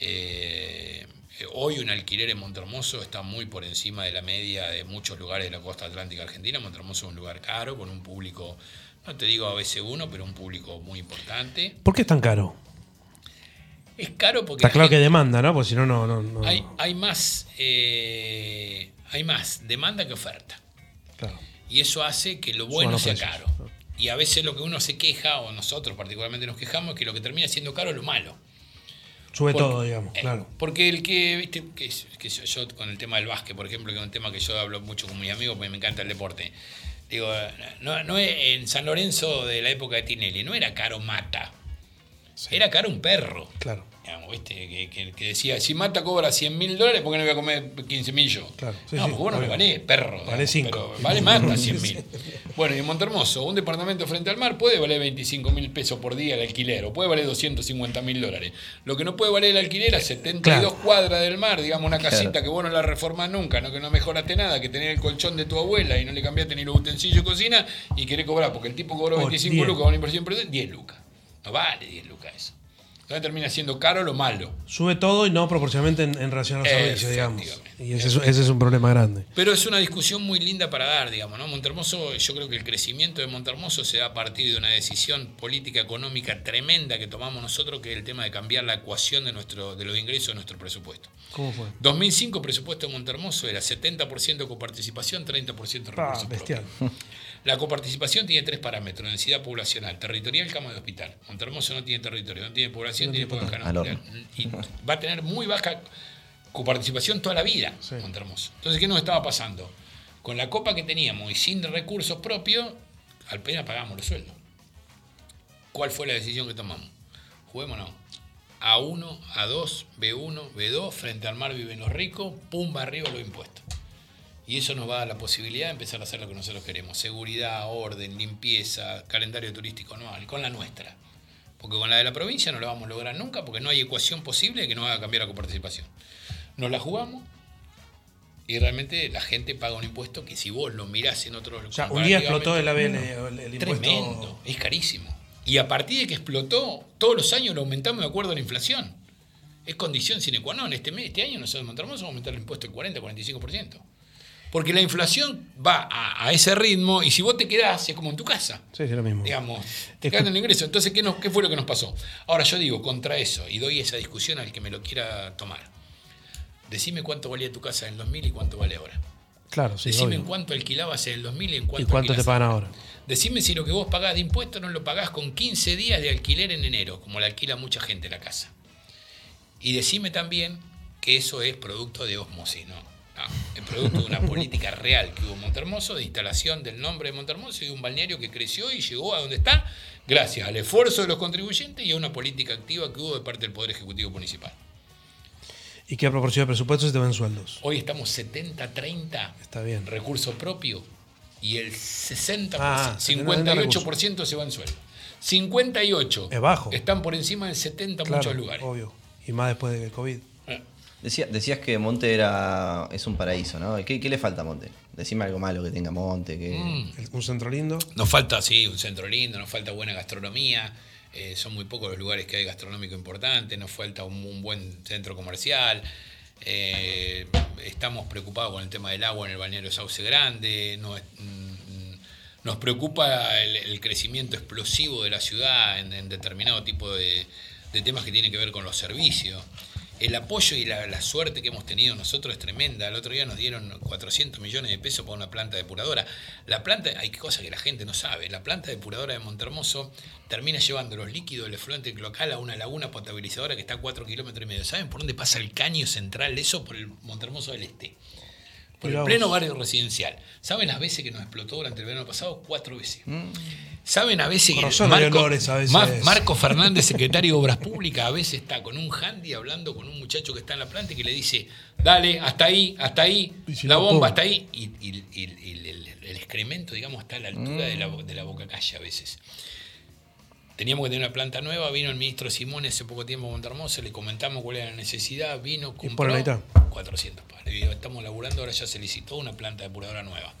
Eh, hoy un alquiler en Montermoso está muy por encima de la media de muchos lugares de la costa atlántica argentina. Montermoso es un lugar caro, con un público, no te digo a veces uno, pero un público muy importante. ¿Por qué es tan caro? Es caro porque Está la claro que gente- demanda, ¿no? Porque si no, no. no, no. hay, hay más eh, hay más demanda que oferta. Claro. Y eso hace que lo bueno sea precios. caro. Y a veces lo que uno se queja, o nosotros particularmente nos quejamos, es que lo que termina siendo caro es lo malo. Sube Porque- todo, digamos, eh, claro. Porque el que, viste, que, que yo, yo con el tema del básquet, por ejemplo, que es un tema que yo hablo mucho con mis amigos porque me encanta el deporte. Digo, no, no en San Lorenzo de la época de Tinelli, no era caro mata, era caro un perro. Claro. Digamos, ¿viste? Que, que- que decía, si Mata cobra 100 mil dólares, ¿por qué no voy a comer 15 mil yo? Claro, sí, no, sí, porque vos no me valés, perro. Vale digamos, cinco. pero Vale Mata 100 mil. Bueno, y en Montermoso, un departamento frente al mar puede valer 25 mil pesos por día el alquiler, o puede valer 250 mil dólares. Lo que no puede valer el alquiler a 72 Claro. cuadras del mar, digamos, una casita Claro. que vos no la reformás nunca, no que no mejoraste nada, que tenés el colchón de tu abuela y no le cambiaste ni los utensilios de cocina y querés cobrar, porque el tipo cobró O 25 10. lucas, una inversión, pero 10 lucas. No vale 10 lucas eso. Entonces termina siendo caro lo malo. Sube todo y no proporcionalmente en, en relación al servicio, digamos. Efectivamente. Y ese es, ese es un problema grande. Pero es una discusión muy linda para dar, digamos, ¿no? Montermoso, yo creo que el crecimiento de Montermoso se da a partir de una decisión política económica tremenda que tomamos nosotros, que es el tema de cambiar la ecuación de, nuestro, de los ingresos de nuestro presupuesto. ¿Cómo fue? 2005 presupuesto de Montermoso era 70% coparticipación, 30% Ah, recursos bestial. propios. La coparticipación tiene tres parámetros, densidad poblacional, territorial, cama de hospital. Montermoso no tiene territorio, no tiene población, No tiene poca cama. Y va a tener muy baja coparticipación toda la vida, Sí. Montermoso. Entonces, ¿qué nos estaba pasando? Con la copa que teníamos y sin recursos propios, al pena pagamos los sueldos. ¿Cuál fue la decisión que tomamos? Juguemos no. A1, A2, B1, B2, frente al mar viven los ricos, pumba arriba los impuestos. Y eso nos va a dar la posibilidad de empezar a hacer lo que nosotros queremos. Seguridad, orden, limpieza, calendario turístico anual, con la nuestra. Porque con la de la provincia no la vamos a lograr nunca porque no hay ecuación posible que nos haga cambiar la coparticipación. Nos la jugamos y realmente la gente paga un impuesto que si vos lo mirás en otros O sea, un día explotó el el, el impuesto. Tremendo, es carísimo. Y a partir de que explotó, todos los años lo aumentamos de acuerdo a la inflación. Es condición sine qua non. Este, mes, este año nosotros montamos vamos a aumentar el impuesto del 40-45%. Porque la inflación va a, a ese ritmo y si vos te quedás, es como en tu casa. Sí, sí, lo mismo. Digamos, te quedas en el ingreso. Entonces, ¿qué, nos- ¿qué fue lo que nos pasó? Ahora yo digo, contra eso, y doy esa discusión al que me lo quiera tomar. Decime cuánto valía tu casa en el 2000 y cuánto vale ahora. Claro, sí. Decime obvio. en cuánto alquilabas en el 2000 y en ¿Y cuánto cuánto te pagan ahora? Decime si lo que vos pagás de impuestos no lo pagás con 15 días de alquiler en enero, como le alquila mucha gente la casa. Y decime también que eso es producto de osmosis, ¿no? No, es producto de una política real que hubo en Montermoso, de instalación del nombre de Montermoso y de un balneario que creció y llegó a donde está, gracias al esfuerzo de los contribuyentes y a una política activa que hubo de parte del Poder Ejecutivo Municipal. ¿Y qué proporción de presupuesto se te ven sueldos? Hoy estamos 70-30 Está bien. recurso propio y el 60%, Ah, 58% se va en sueldo. 58 Es bajo. están por encima del 70 en Claro, muchos lugares. obvio. Y más después del COVID. Decía- decías que Monte era es un paraíso, ¿no? ¿Qué, qué le falta a Monte? Decime algo malo que tenga Monte. Que... Mm. Un centro lindo. Nos falta, sí, un centro lindo, nos falta buena gastronomía. eh, son muy pocos los lugares que hay gastronómico importante. Nos falta un, un buen centro comercial. eh, estamos preocupados con el tema del agua en el balneario Sauce Grande. Nos, mm, nos preocupa el, el crecimiento explosivo de la ciudad en, en determinado tipo de, de temas que tienen que ver con los servicios. El apoyo y la, la suerte que hemos tenido nosotros es tremenda. El otro día nos dieron 400 millones de pesos para una planta depuradora. La planta, hay cosas que la gente no sabe. La planta depuradora de Montermoso termina llevando los líquidos del efluente local a una laguna potabilizadora que está a 4 kilómetros y medio. ¿Saben por dónde pasa el caño central? Eso por el Montermoso del Este. Por Mirá el vos. pleno barrio residencial. ¿Saben las veces que nos explotó durante el verano pasado? Cuatro veces. ¿Saben a veces que olores a veces. Mar- Marco Fernández, secretario de Obras Públicas, a veces está con un handy hablando con un muchacho que está en la planta y que le dice, dale, hasta ahí, hasta ahí, si la bomba hasta ahí, y, y- y- y el, el- el excremento, digamos, está a la altura de, la, Mm. de la boca calle a veces. Teníamos que tener una planta nueva, vino el ministro Simón hace poco tiempo a Montermoso, le comentamos cuál era la necesidad, vino, compró por la mitad. 400 pares. Y Estamos laburando, ahora ya se licitó una planta depuradora nueva.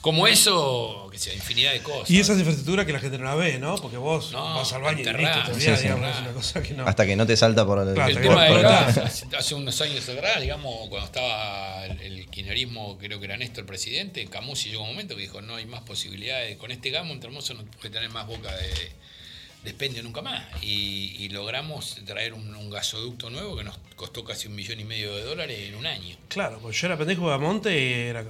Como eso, que sea, infinidad de cosas. Y esas infraestructuras que la gente no la ve, ¿no? Porque vos No, vas al baño y listo, enterrás, te sí, olvidás, sí, digamos, enterrás. es una cosa que no. Hasta que no te salta por el, Claro, El por- tema de por- gas, hace, hace unos años atrás, digamos, cuando estaba el, el kirchnerismo, creo que era Néstor el presidente, Camusi llegó un momento que dijo, no hay más posibilidades, con este gas Montermoso no puede tener más boca de, de expendio nunca más. Y, y logramos traer un, un gasoducto nuevo que nos costó casi un millón y medio de dólares en un año. Claro, pues yo era pendejo a Monte y era,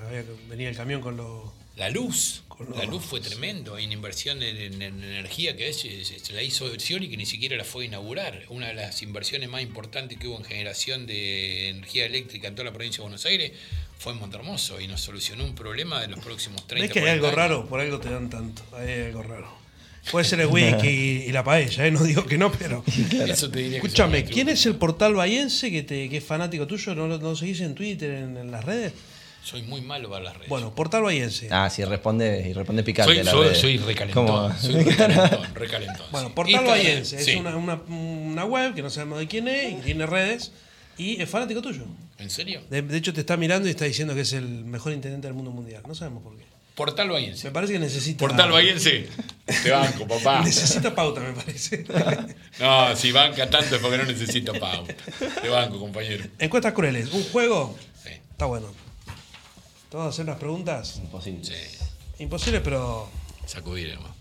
venía el camión con los. La luz, Con la luz fue tremendo, hay una inversión en, en- en energía que es, se, la hizo versión y que ni siquiera la fue a inaugurar. Una de las inversiones más importantes que hubo en generación de energía eléctrica en toda la provincia de Buenos Aires fue en Montermoso y nos solucionó un problema de los próximos 30 ¿Ves que hay algo 40 años. raro? Por algo te dan tanto. Hay algo raro. Puede ser el whisky y, y la paella, ¿eh? no digo que no, pero. Eso te diría que Escúchame, ¿quién es el portal bahiense que, te, que es fanático tuyo? ¿No lo no seguís en Twitter, en, en las redes? Soy muy malo para las redes. Bueno, portal bahiense. Ah, sí, responde, y responde picante. soy, la soy, red. soy recalentón. ¿Cómo? Soy recalentón, recalentón. Bueno. Portal Instagram, Bahiense sí. es una, una- una web que no sabemos de quién es y tiene redes y es fanático tuyo. ¿En serio? De, de hecho, te está mirando y está diciendo que es el mejor intendente del mundo mundial. No sabemos por qué. Portal Bahiense. Me parece que necesita. Portal Bahiense. Te banco, papá. Necesita pauta, me parece. No, si banca tanto es porque no necesita pauta. Te banco, compañero. Encuestas crueles. Un juego. Sí, Está bueno. ¿Te vas a hacer unas preguntas? Imposible. sí. Imposibles, pero. Sacudir, hermano.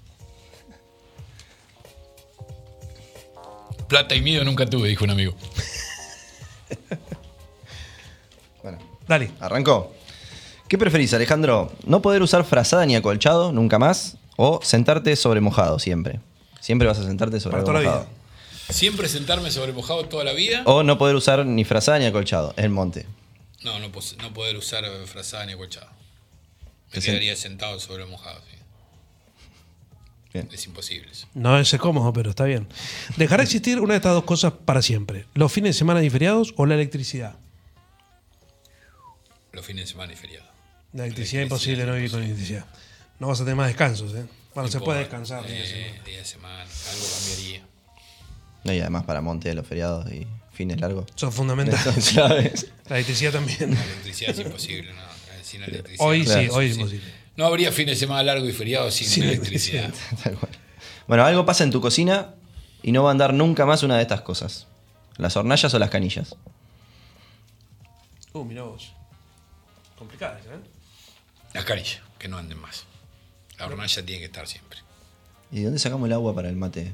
Plata y miedo nunca tuve, dijo un amigo. Bueno, Dale. arrancó. ¿Qué preferís, Alejandro? ¿No poder usar frazada ni acolchado nunca más? ¿O sentarte sobre mojado siempre? Siempre vas a sentarte sobre Para algo toda la vida. ¿Siempre sentarme sobre mojado toda la vida? O no poder usar ni frazada ni acolchado, el monte. No, no, poder usar frazada ni acolchado. Me sen- quedaría sentado sobre mojado, sí. Bien. Es imposible eso. No es cómodo, pero está bien. ¿Dejará existir una de estas dos cosas para siempre? ¿Los fines de semana y feriados o la electricidad? Los fines de semana y feriado. La electricidad imposible no vivir con electricidad. No vas a tener más descansos, ¿eh? Bueno, se puede descansar. eh, fines de semana. día de semana, algo cambiaría. No, y además para monte, los feriados y fines largos. Son Son fundamentales. claves. La electricidad también. La electricidad es imposible, no. Sin electricidad. Hoy Claro, sí, hoy es imposible. No habría fin de semana largo y feriado sin, Sin electricidad. Tal cual. Bueno, algo pasa en tu cocina y no va a andar nunca más una de estas cosas. Las hornallas o las canillas. Uh, mirá vos. Complicada esa, ¿eh? Las carillas, que no anden más. La hornalla tiene que estar siempre. ¿Y de dónde sacamos el agua para el mate?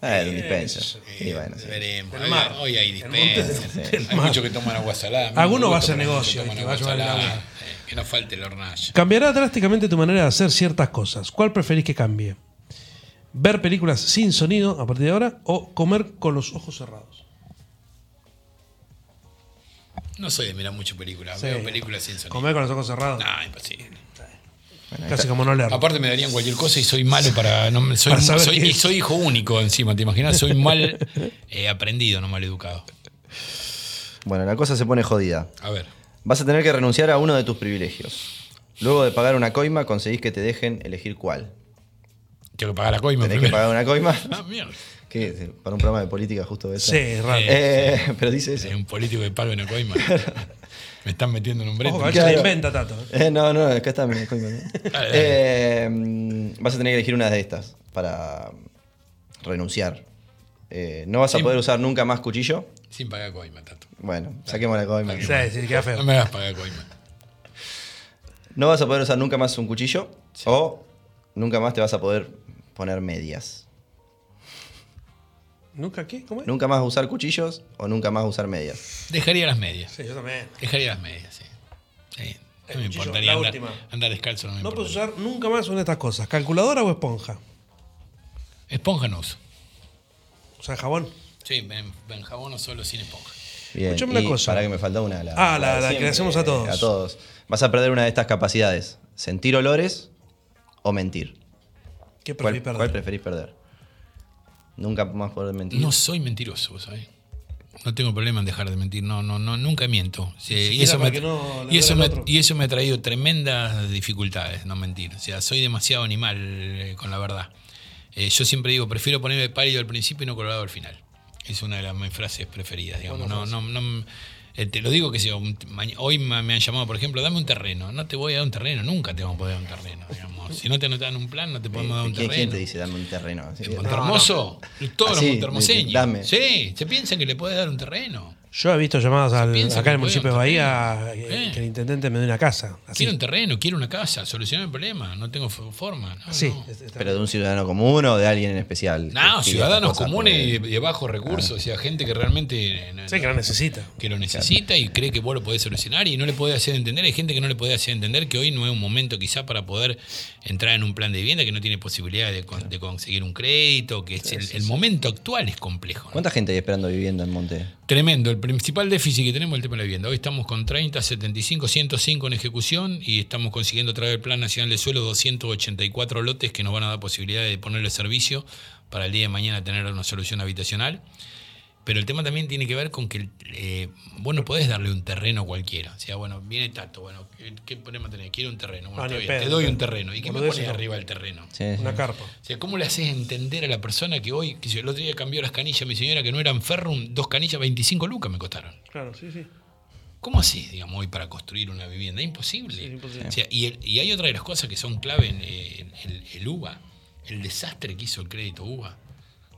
Ah, de un dispenser. Y bueno, sí. Veremos. Hoy, mar. hoy hay El del Hay muchos que toman agua salada. A mí Alguno me va a hacer negocio, te va a agua llevar el salada. agua. Eh, Que no falte la hornalla. Cambiará drásticamente tu manera de hacer ciertas cosas. ¿Cuál preferís que cambie? ¿Ver películas sin sonido a partir de ahora o comer con los ojos cerrados? No soy de mirar mucho películas. Sí. Veo películas sin sonido. Comer con los ojos cerrados. No, imposible. Casi como no leer. Aparte me darían cualquier cosa y soy malo para... No, soy, Para soy, y soy hijo único encima, ¿te imaginas? Soy mal eh, aprendido, no mal educado. Bueno, la cosa se pone jodida. A ver. Vas a tener que renunciar a uno de tus privilegios. Luego de pagar una coima, conseguís que te dejen elegir cuál. Tengo que pagar la coima Tenés que primero. pagar una coima. Ah, mierda. ¿Qué? Para un programa de política justo eso. Sí, raro. Eh, pero dice eso. Es un político de palo en el coima. Me están metiendo en un brete. A si Claro. la inventa Tato. Eh, no, no, acá está mi coima. Dale, dale. Eh, vas a tener que elegir una de estas para renunciar. Eh, no vas a poder usar nunca más cuchillo. Sin pagar coima, Tato. Bueno, saquemos la coima. Sí, sí, queda No me hagas pagar coima. No vas a poder usar nunca más un cuchillo. O nunca más te vas a poder poner medias. ¿Nunca qué? ¿Cómo es? Nunca más usar cuchillos o nunca más usar medias. Dejaría las medias. Sí, yo también. Dejaría las medias, sí. Sí, No me cuchillo, importaría la andar, última. andar descalzo. No me No puedes usar nunca más una de estas cosas. ¿Calculadora o esponja? Esponja no uso. O sea, jabón. Sí, en, en jabón o solo sin esponja. Bien. Escuchame una cosa. Para que me falta una. La, Ah, la- que le hacemos a todos. A todos. Vas a perder una de estas capacidades. Sentir olores o mentir. ¿Qué ¿Cuál, preferís perder? cuál preferís perder? Nunca más poder mentir. No soy mentiroso, vos ¿sabés? No tengo problema en dejar de mentir, no, no, no, nunca miento. Sí, y, eso me, no y, eso me, y eso me ha traído tremendas dificultades, no mentir. O sea, soy demasiado animal eh, con la verdad. Eh, yo siempre digo, prefiero ponerme pálido al principio y no colorado al final. Es una de las mis frases preferidas, digamos. No, no, no, eh, te lo digo que si hoy me han llamado, por ejemplo, dame un terreno. No te voy a dar un terreno, nunca te vamos a poder dar un terreno. Digamos. Si no te anotan un plan, no te podemos dar un ¿Quién, terreno. quién te dice dame un terreno? Que- Montermoso, todos Ah, los sí, montermoseños. dame. Sí, se piensan que le puedes dar un terreno. Yo he visto llamadas al- acá en el municipio de Bahía eh, terreno. que el intendente me dé una casa. Así. Quiero un terreno, quiero una casa, solucionar el problema. No tengo forma. No, Sí, no. ¿Pero de un ciudadano común o de alguien en especial? No, ciudadanos comunes y de, bajos recursos, o sea, gente que realmente eh, Sí, que lo necesita. que lo necesita y cree que vos lo podés solucionar y no le podés hacer entender. Hay gente que no le puede hacer entender que hoy no es un momento quizá para poder entrar en un plan de vivienda, que no tiene posibilidad de, con- de conseguir un crédito, que es el, el momento actual es complejo. ¿no? ¿Cuánta gente hay esperando vivienda en Monte? Tremendo. El principal déficit que tenemos es el tema de la vivienda. Hoy estamos con 30, 75, 105 en ejecución y estamos consiguiendo a través del Plan Nacional de Suelo 284 lotes que nos van a dar posibilidad de ponerle servicio para el día de mañana tener una solución habitacional. Pero el tema también tiene que ver con que eh, vos no podés darle un terreno a cualquiera. O sea, bueno, viene Tato, bueno, ¿qué, qué problema tenés? Quiero un terreno. Bueno, Ah, está bien, pedo, te doy un terreno. ¿Y qué me pones arriba del terreno? Sí, sí. Una carpa. O sea, ¿cómo le haces entender a la persona que hoy, que si el otro día cambió las canillas, mi señora, que no eran ferrum, dos canillas, 25 lucas me costaron? Claro, sí, sí. ¿Cómo así, digamos, hoy para construir una vivienda? Imposible. Sí, imposible. O sea, y, el- y hay otra de las cosas que son clave en eh, el, el UBA, el desastre que hizo el crédito UBA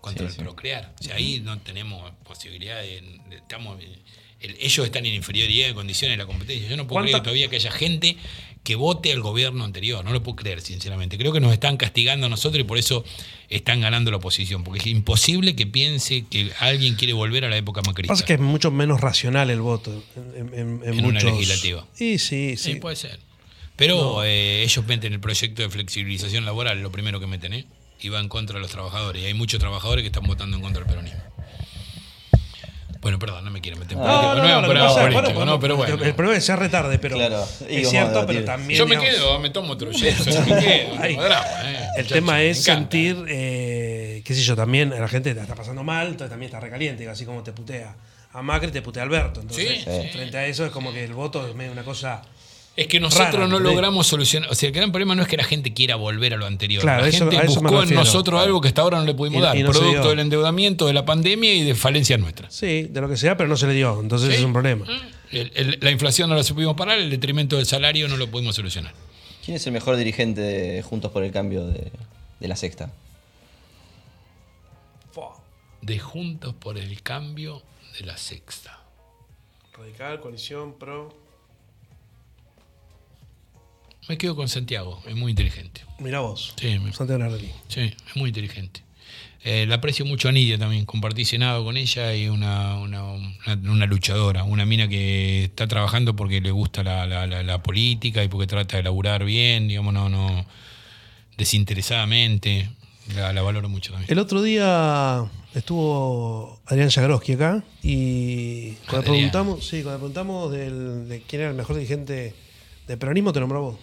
contra Sí, el sí. Procrear. O sea, ahí no tenemos posibilidad de... de- estamos, el- ellos están en inferioridad de condiciones de la competencia. Yo no puedo ¿Cuánta- creer todavía que haya gente que vote al gobierno anterior. No lo puedo creer, sinceramente. Creo que nos están castigando a nosotros y por eso están ganando la oposición. Porque es imposible que piense que alguien quiere volver a la época macrista. Pasa que es mucho menos racional el voto en, en- en En una legislativa. Y sí, Sí, sí. puede ser. Pero eh, ellos meten el proyecto de flexibilización laboral, lo primero que meten, ¿eh? Y va en contra de los trabajadores. Y hay muchos trabajadores que están votando en contra del peronismo. Bueno, perdón, no me quiero meter en política. No, No, no, es no. Pero el- bueno. El problema es que sea retarde, pero Claro, es cierto, pero también. Yo me digamos, quedo, me tomo otro yeso, yo me quedo, no Ay, tengo drama, eh, El tema es sentir, eh, qué sé yo, también la gente la está pasando mal, entonces también está recaliente, así como te putea a Macri, te putea a Alberto. Entonces, Sí, sí. frente a eso es como que el voto es medio una cosa. Es que nosotros Rara, no logramos solucionar. O sea, el gran problema no es que la gente quiera volver a lo anterior. Claro, la eso- gente eso buscó en nosotros algo que hasta ahora no le pudimos Y- dar. y no se producto del endeudamiento, de la pandemia y de falencias nuestras. Sí, de lo que sea, pero no se le dio. Entonces Sí. es un problema. El- el- la inflación no la supimos parar, el detrimento del salario no lo pudimos solucionar. ¿Quién es el mejor dirigente de Juntos por el Cambio de, de la sexta? De Juntos por el Cambio de la Sexta. Radical, coalición, pro. Me quedo con Santiago, es muy inteligente. Mirá vos. Sí, me- Santiago Nardini. sí, es muy inteligente. Eh, la aprecio mucho a Nidia también. Compartí Senado con ella y una, una, una- una luchadora, una mina que está trabajando porque le gusta la, la- la- la política y porque trata de laburar bien, digamos, no, no desinteresadamente. La, valoro mucho también. El otro día estuvo Adrián Jagroski acá y cuando le Adrián. preguntamos, sí, cuando preguntamos del- de quién era el mejor dirigente de peronismo, te nombró vos.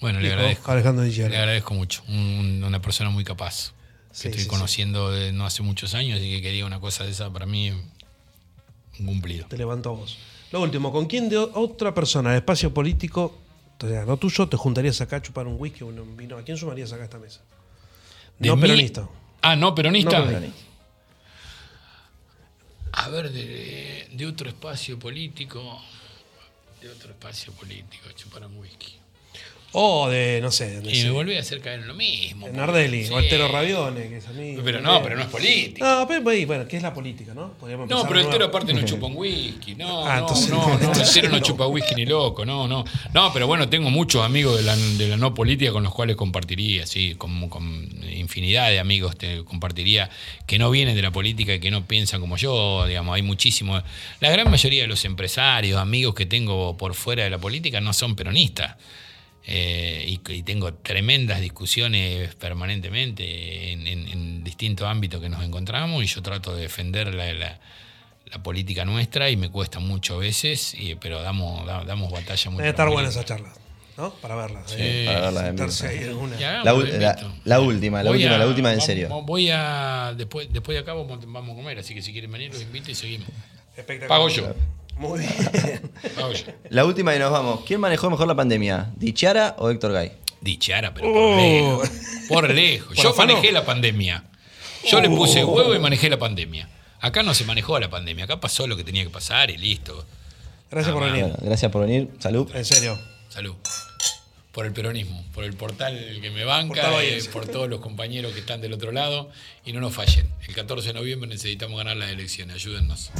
Bueno, le agradezco. Alejandro Di Le agradezco mucho. Un- una persona muy capaz. Que Sí, estoy sí, conociendo de no hace muchos años y que quería una cosa de esa para mí un cumplido. Te levantó a vos. Lo último, ¿con quién de otra persona del espacio político, o sea, no tuyo, te juntarías acá a chupar un whisky o un vino? ¿A quién sumarías acá a esta mesa? De no mí- peronista. Ah, no, peronista. No Peronista. A ver, de, de otro espacio político. De otro espacio político, chupar un whisky. O de, no sé, Y me volví a hacer caer en lo mismo. en Nardelli, sí. o Altero Ravione, que es amigo. Pero no, pero no es político. No, pero bueno, ¿qué es la política, no? Podríamos No, pero el de Tero nuevo. aparte no chupa un whisky. No, Ah, no, entonces- no, no, entonces no. chupa whisky ni loco, no, no. No, pero bueno, tengo muchos amigos de la, de la no política con los cuales compartiría, sí, con, con infinidad de amigos te compartiría que no vienen de la política y que no piensan como yo, digamos, hay muchísimos. La gran mayoría de los empresarios, amigos que tengo por fuera de la política no son peronistas. Eh, y, y tengo tremendas discusiones permanentemente en, en- en distintos ámbitos que nos encontramos y yo trato de defender la, la- la política nuestra y me cuesta mucho a veces, y- pero damos, da- damos batalla mucho. Debe estar buena esa charla, ¿no? Para verla. eh. Para verlas en vivo. Sentarse ahí en una. Y hagamos, La, la- la última, la Voy última, a- la última en vamos- serio. Voy a. Después, después de acá vamos, vamos a comer, así que si quieren venir, los invito y seguimos. Espectacular. Pago yo. Muy bien. La última y nos vamos. ¿Quién manejó mejor la pandemia? ¿Dichara o Héctor Gay? Dichara, pero Oh. por lejos. Por lejos. ¿Por Yo manejé la pandemia. Yo le Oh. puse huevo y manejé la pandemia. Acá no se manejó la pandemia, acá pasó lo que tenía que pasar y listo. Gracias por venir. Bueno, gracias por venir. Salud. En serio. Salud por el peronismo, por el portal que me banca, eh, por todos los compañeros que están del otro lado y no nos fallen. El 14 de noviembre necesitamos ganar las elecciones, ayúdennos.